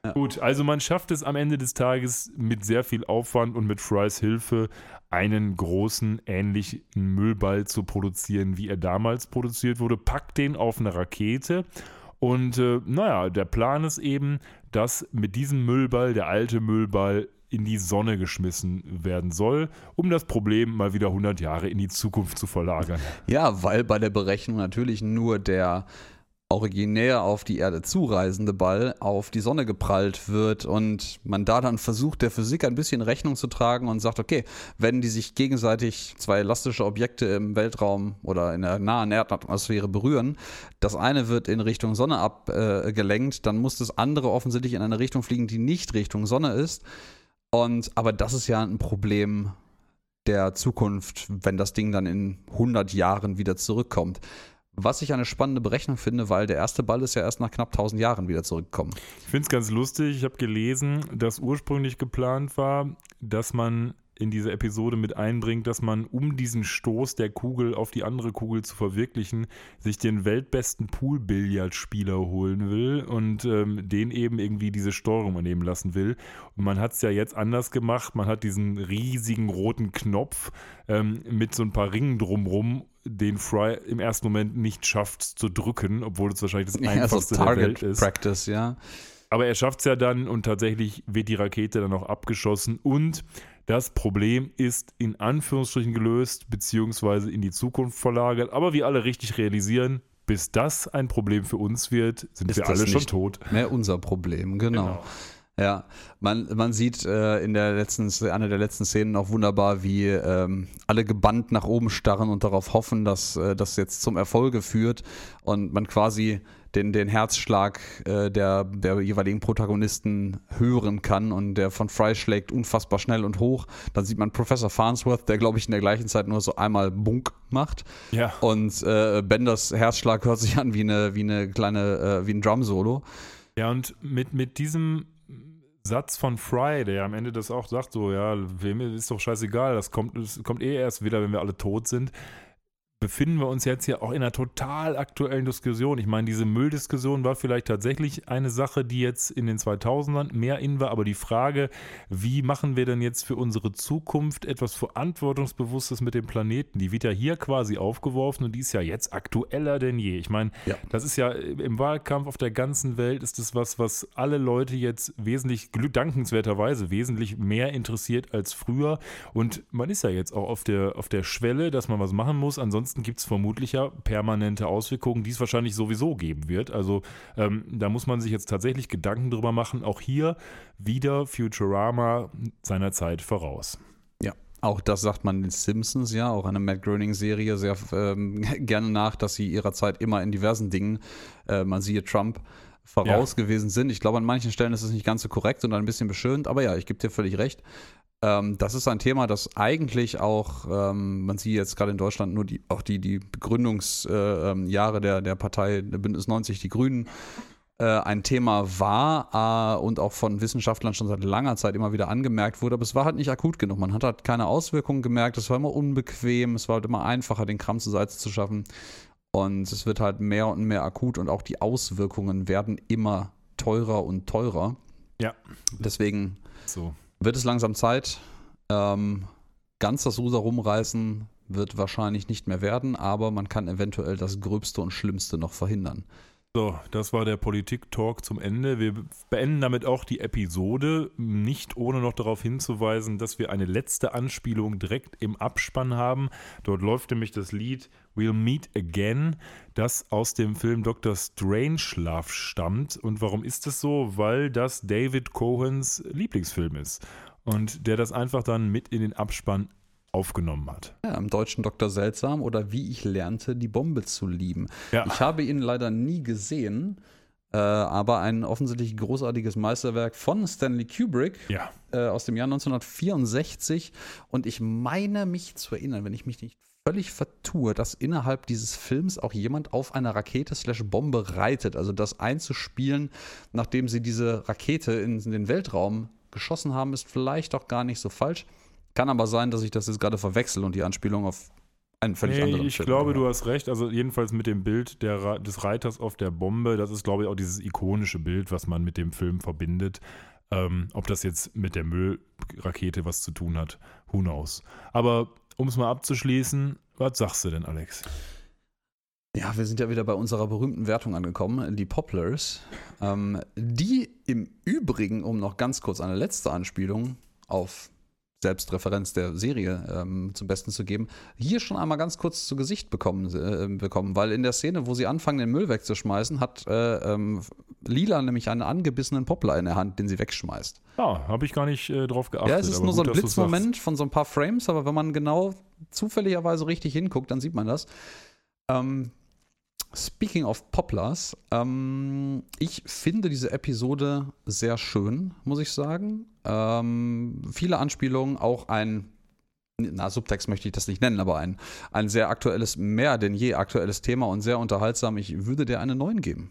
Ja. Gut, also man schafft es am Ende des Tages mit sehr viel Aufwand und mit Frys Hilfe einen großen, ähnlichen Müllball zu produzieren, wie er damals produziert wurde, packt den auf eine Rakete und äh, naja, der Plan ist eben, dass mit diesem Müllball, der alte Müllball, in die Sonne geschmissen werden soll, um das Problem mal wieder 100 Jahre in die Zukunft zu verlagern. Ja, weil bei der Berechnung natürlich nur der originär auf die Erde zureisende Ball auf die Sonne geprallt wird und man da dann versucht, der Physik ein bisschen Rechnung zu tragen und sagt, okay, wenn die sich gegenseitig zwei elastische Objekte im Weltraum oder in der nahen Erdatmosphäre berühren, das eine wird in Richtung Sonne abgelenkt, äh, dann muss das andere offensichtlich in eine Richtung fliegen, die nicht Richtung Sonne ist. Und aber das ist ja ein Problem der Zukunft, wenn das Ding dann in 100 Jahren wieder zurückkommt. Was ich eine spannende Berechnung finde, weil der erste Ball ist ja erst nach knapp 1000 Jahren wieder zurückgekommen. Ich finde es ganz lustig. Ich habe gelesen, dass ursprünglich geplant war, dass man in diese Episode mit einbringt, dass man, um diesen Stoß der Kugel auf die andere Kugel zu verwirklichen, sich den weltbesten Pool-Billardspieler holen will und ähm, den eben irgendwie diese Steuerung übernehmen lassen will. Und man hat es ja jetzt anders gemacht. Man hat diesen riesigen roten Knopf ähm, mit so ein paar Ringen drumrum den Fry im ersten Moment nicht schafft zu drücken, obwohl es wahrscheinlich das einfachste ja, so der Welt ist. Practice, ja. Aber er schafft es ja dann und tatsächlich wird die Rakete dann auch abgeschossen und das Problem ist in Anführungsstrichen gelöst, beziehungsweise in die Zukunft verlagert. Aber wie alle richtig realisieren, bis das ein Problem für uns wird, sind Ist wir alle schon tot. Mehr unser Problem, genau. Ja, man, man sieht äh, in der letzten, einer der letzten Szenen auch wunderbar, wie ähm, alle gebannt nach oben starren und darauf hoffen, dass äh, das jetzt zum Erfolge führt und man quasi den, den Herzschlag äh, der, der jeweiligen Protagonisten hören kann und der von Fry schlägt unfassbar schnell und hoch. Dann sieht man Professor Farnsworth, der glaube ich in der gleichen Zeit nur so einmal Bunk macht. Ja. Und äh, Benders Herzschlag hört sich an wie eine, wie eine kleine, äh, wie ein Drum-Solo. Ja, und mit, mit diesem Satz von Fry, der am Ende das auch sagt, so, ja, wem ist doch scheißegal, das kommt, das kommt eh erst wieder, wenn wir alle tot sind, befinden wir uns jetzt hier auch in einer total aktuellen Diskussion. Ich meine, diese Mülldiskussion war vielleicht tatsächlich eine Sache, die jetzt in den 2000ern mehr in war, aber die Frage, wie machen wir denn jetzt für unsere Zukunft etwas Verantwortungsbewusstes mit dem Planeten, die wird ja hier quasi aufgeworfen und die ist ja jetzt aktueller denn je. Ich meine, Ja. das ist ja im Wahlkampf auf der ganzen Welt ist das was, was alle Leute jetzt wesentlich, dankenswerterweise wesentlich mehr interessiert als früher und man ist ja jetzt auch auf der, auf der Schwelle, dass man was machen muss. Ansonsten gibt es vermutlich ja permanente Auswirkungen, die es wahrscheinlich sowieso geben wird. Also ähm, da muss man sich jetzt tatsächlich Gedanken drüber machen. Auch hier wieder Futurama seiner Zeit voraus. Ja, auch das sagt man den Simpsons ja, auch eine Matt Groening-Serie sehr ähm, gerne nach, dass sie ihrer Zeit immer in diversen Dingen, äh, man siehe Trump, voraus gewesen sind. Ich glaube, an manchen Stellen ist es nicht ganz so korrekt und ein bisschen beschönend, aber ja, ich gebe dir völlig recht. Ähm, das ist ein Thema, das eigentlich auch, ähm, man sieht jetzt gerade in Deutschland nur die, auch die, die Begründungsjahre äh, ähm, der, der Partei der Bündnis 90, die Grünen, äh, ein Thema war äh, und auch von Wissenschaftlern schon seit langer Zeit immer wieder angemerkt wurde, aber es war halt nicht akut genug. Man hat halt keine Auswirkungen gemerkt, es war immer unbequem, es war halt immer einfacher, den Kram zur Seite zu schaffen. Und es wird halt mehr und mehr akut und auch die Auswirkungen werden immer teurer und teurer. Ja. Deswegen So. Wird es langsam Zeit. Ähm, ganz das Ruder rumreißen wird wahrscheinlich nicht mehr werden, aber man kann eventuell das Gröbste und Schlimmste noch verhindern. So, das war der Politik-Talk zum Ende. Wir beenden damit auch die Episode, nicht ohne noch darauf hinzuweisen, dass wir eine letzte Anspielung direkt im Abspann haben. Dort läuft nämlich das Lied We'll Meet Again, das aus dem Film Dr. Strangelove stammt. Und warum ist das so? Weil das David Cohens Lieblingsfilm ist. Und der das einfach dann mit in den Abspann aufgenommen hat. Ja, im deutschen Dr. Seltsam oder Wie ich lernte, die Bombe zu lieben. Ja. Ich habe ihn leider nie gesehen, äh, aber ein offensichtlich großartiges Meisterwerk von Stanley Kubrick Ja. äh, aus dem Jahr 1964. Und ich meine mich zu erinnern, wenn ich mich nicht völlig vertue, dass innerhalb dieses Films auch jemand auf einer Rakete slash Bombe reitet. Also das einzuspielen, nachdem sie diese Rakete in den Weltraum geschossen haben, ist vielleicht auch gar nicht so falsch. Kann aber sein, dass ich das jetzt gerade verwechsel und die Anspielung auf einen völlig Nee, anderen ich Film glaube, habe. du hast recht. Also jedenfalls mit dem Bild der, des Reiters auf der Bombe, das ist, glaube ich, auch dieses ikonische Bild, was man mit dem Film verbindet. Ähm, ob das jetzt mit der Müllrakete was zu tun hat, who knows. Aber um es mal abzuschließen, was sagst du denn, Alex? Ja, wir sind ja wieder bei unserer berühmten Wertung angekommen, die Poplars. Ähm, die im Übrigen, um noch ganz kurz eine letzte Anspielung auf Selbstreferenz der Serie ähm, zum Besten zu geben, hier schon einmal ganz kurz zu Gesicht bekommen, äh, bekommen, weil in der Szene, wo sie anfangen, den Müll wegzuschmeißen, hat äh, ähm, Lila nämlich einen angebissenen Poplar in der Hand, den sie wegschmeißt. Ja, habe ich gar nicht äh, drauf geachtet. Ja, es ist nur so ein gut, du's sagst. Blitzmoment von so ein paar Frames, aber wenn man genau zufälligerweise richtig hinguckt, dann sieht man das. Ähm, speaking of Poplars, ähm, ich finde diese Episode sehr schön, muss ich sagen. Ähm, viele Anspielungen, auch ein, na, Subtext möchte ich das nicht nennen, aber ein, ein sehr aktuelles, mehr denn je aktuelles Thema und sehr unterhaltsam. Ich würde der eine 9 geben.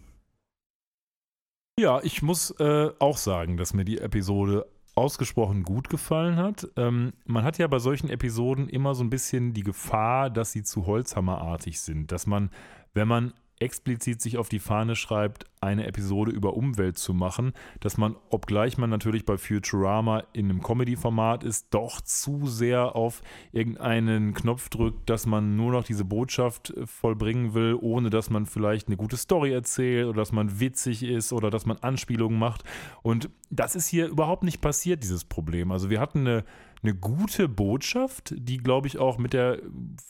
Ja, ich muss äh, auch sagen, dass mir die Episode ausgesprochen gut gefallen hat. Ähm, man hat ja bei solchen Episoden immer so ein bisschen die Gefahr, dass sie zu Holzhammerartig sind. Dass man, wenn man explizit sich auf die Fahne schreibt, eine Episode über Umwelt zu machen, dass man, obgleich man natürlich bei Futurama in einem Comedy-Format ist, doch zu sehr auf irgendeinen Knopf drückt, dass man nur noch diese Botschaft äh, vollbringen will, ohne dass man vielleicht eine gute Story erzählt oder dass man witzig ist oder dass man Anspielungen macht. Und das ist hier überhaupt nicht passiert, dieses Problem. Also wir hatten eine eine gute Botschaft, die, glaube ich, auch mit der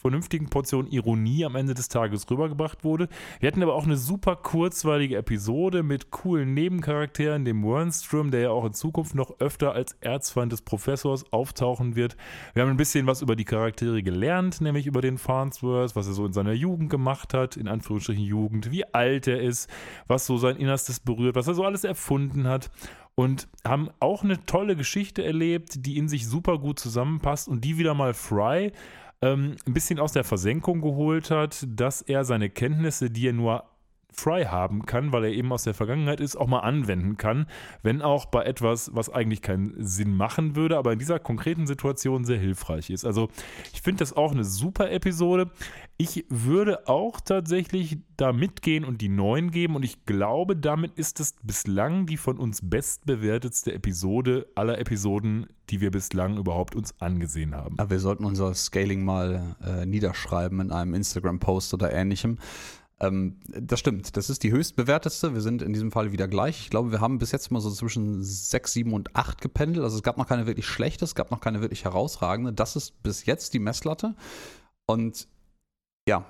vernünftigen Portion Ironie am Ende des Tages rübergebracht wurde. Wir hatten aber auch eine super kurzweilige Episode mit coolen Nebencharakteren, dem Wernstrom, der ja auch in Zukunft noch öfter als Erzfeind des Professors auftauchen wird. Wir haben ein bisschen was über die Charaktere gelernt, nämlich über den Farnsworth, was er so in seiner Jugend gemacht hat, in Anführungsstrichen Jugend, wie alt er ist, was so sein Innerstes berührt, was er so alles erfunden hat und haben auch eine tolle Geschichte erlebt, die in sich super gut zusammenpasst und die wieder mal Fry ähm, ein bisschen aus der Versenkung geholt hat, dass er seine Kenntnisse, die er nur Fry haben kann, weil er eben aus der Vergangenheit ist, auch mal anwenden kann, wenn auch bei etwas, was eigentlich keinen Sinn machen würde, aber in dieser konkreten Situation sehr hilfreich ist. Also ich finde das auch eine super Episode. Ich würde auch tatsächlich da mitgehen und die neuen geben und ich glaube, damit ist es bislang die von uns bestbewertetste Episode aller Episoden, die wir bislang überhaupt uns angesehen haben. Aber wir sollten unser Scaling mal äh, niederschreiben in einem Instagram-Post oder ähnlichem. Ähm, das stimmt, das ist die höchstbewertetste. Wir sind in diesem Fall wieder gleich. Ich glaube, wir haben bis jetzt mal so zwischen 6, 7 und 8 gependelt. Also es gab noch keine wirklich schlechte, es gab noch keine wirklich herausragende. Das ist bis jetzt die Messlatte. Und ja,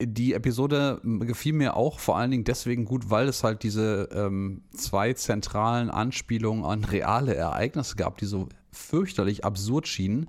die Episode gefiel mir auch vor allen Dingen deswegen gut, weil es halt diese ähm, zwei zentralen Anspielungen an reale Ereignisse gab, die so fürchterlich absurd schienen.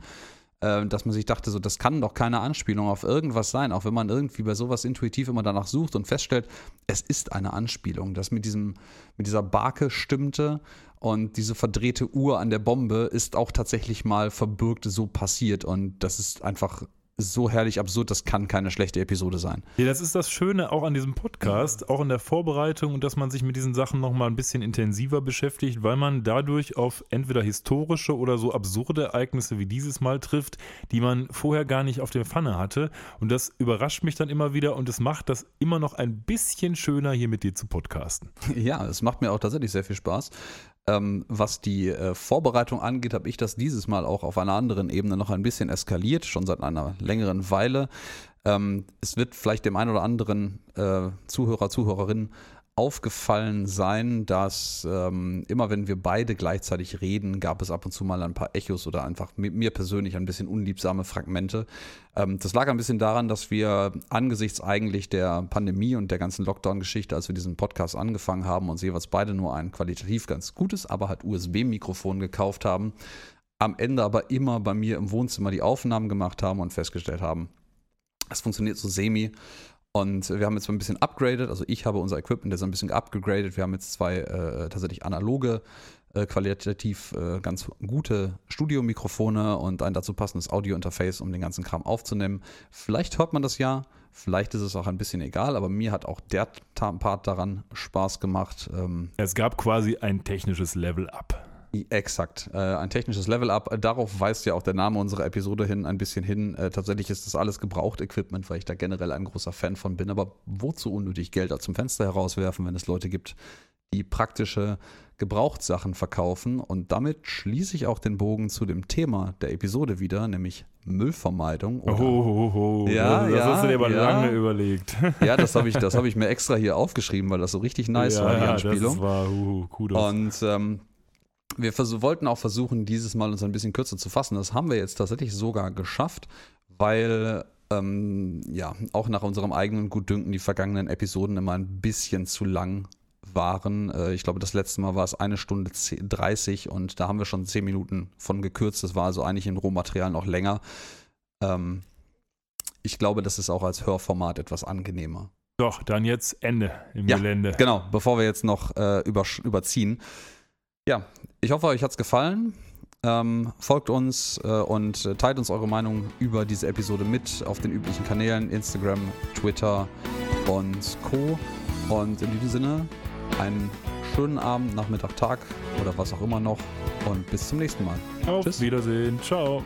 Äh, dass man sich dachte, so, das kann doch keine Anspielung auf irgendwas sein, auch wenn man irgendwie bei sowas intuitiv immer danach sucht und feststellt, es ist eine Anspielung. Das mit diesem, mit dieser Barke stimmte und diese verdrehte Uhr an der Bombe ist auch tatsächlich mal verbürgt so passiert und das ist einfach so herrlich absurd, das kann keine schlechte Episode sein. Ja, das ist das Schöne auch an diesem Podcast, auch in der Vorbereitung und dass man sich mit diesen Sachen nochmal ein bisschen intensiver beschäftigt, weil man dadurch auf entweder historische oder so absurde Ereignisse wie dieses Mal trifft, die man vorher gar nicht auf der Pfanne hatte. Und das überrascht mich dann immer wieder und es macht das immer noch ein bisschen schöner, hier mit dir zu podcasten. Ja, es macht mir auch tatsächlich sehr viel Spaß. Ähm, was die äh, Vorbereitung angeht, habe ich das dieses Mal auch auf einer anderen Ebene noch ein bisschen eskaliert, schon seit einer längeren Weile. Ähm, es wird vielleicht dem einen oder anderen äh, Zuhörer, Zuhörerin aufgefallen sein, dass ähm, immer wenn wir beide gleichzeitig reden, gab es ab und zu mal ein paar Echos oder einfach mir persönlich ein bisschen unliebsame Fragmente. Ähm, das lag ein bisschen daran, dass wir angesichts eigentlich der Pandemie und der ganzen Lockdown-Geschichte, als wir diesen Podcast angefangen haben, uns jeweils beide nur ein qualitativ ganz gutes, aber halt USB-Mikrofon gekauft haben, am Ende aber immer bei mir im Wohnzimmer die Aufnahmen gemacht haben und festgestellt haben, es funktioniert so semi und wir haben jetzt ein bisschen upgraded, also ich habe unser Equipment jetzt ein bisschen upgraded. Wir haben jetzt zwei äh, tatsächlich analoge, äh, qualitativ äh, ganz gute Studiomikrofone und ein dazu passendes Audio-Interface, um den ganzen Kram aufzunehmen. Vielleicht hört man das ja, vielleicht ist es auch ein bisschen egal, aber mir hat auch der Part daran Spaß gemacht. Ähm es gab quasi ein technisches Level-Up. Exakt. Äh, ein technisches Level-Up. Darauf weist ja auch der Name unserer Episode hin, ein bisschen hin. Äh, tatsächlich ist das alles Gebraucht-Equipment, weil ich da generell ein großer Fan von bin. Aber wozu unnötig Geld zum Fenster herauswerfen, wenn es Leute gibt, die praktische Gebrauchtsachen verkaufen? Und damit schließe ich auch den Bogen zu dem Thema der Episode wieder, nämlich Müllvermeidung. Oder oh, oh, oh, Ja, das ja, hast du dir aber ja. lange überlegt. Ja, das habe ich, hab ich mir extra hier aufgeschrieben, weil das so richtig nice ja, war, die Anspielung. Das war uh, Kudos. Und ähm, wir wollten auch versuchen, dieses Mal uns ein bisschen kürzer zu fassen. Das haben wir jetzt tatsächlich sogar geschafft, weil ähm, ja auch nach unserem eigenen Gutdünken die vergangenen Episoden immer ein bisschen zu lang waren. Äh, ich glaube, das letzte Mal war es eine Stunde 30 und da haben wir schon 10 Minuten von gekürzt. Das war also eigentlich im Rohmaterial noch länger. Ähm, ich glaube, das ist auch als Hörformat etwas angenehmer. Doch, dann jetzt Ende im ja, Gelände. Genau, bevor wir jetzt noch äh, über, überziehen. Ja, ich hoffe, euch hat es gefallen. Ähm, folgt uns äh, und äh, teilt uns eure Meinung über diese Episode mit auf den üblichen Kanälen Instagram, Twitter und Co. Und in diesem Sinne, einen schönen Abend, Nachmittag, Tag oder was auch immer noch. Und bis zum nächsten Mal. Auf Tschüss. Wiedersehen. Ciao.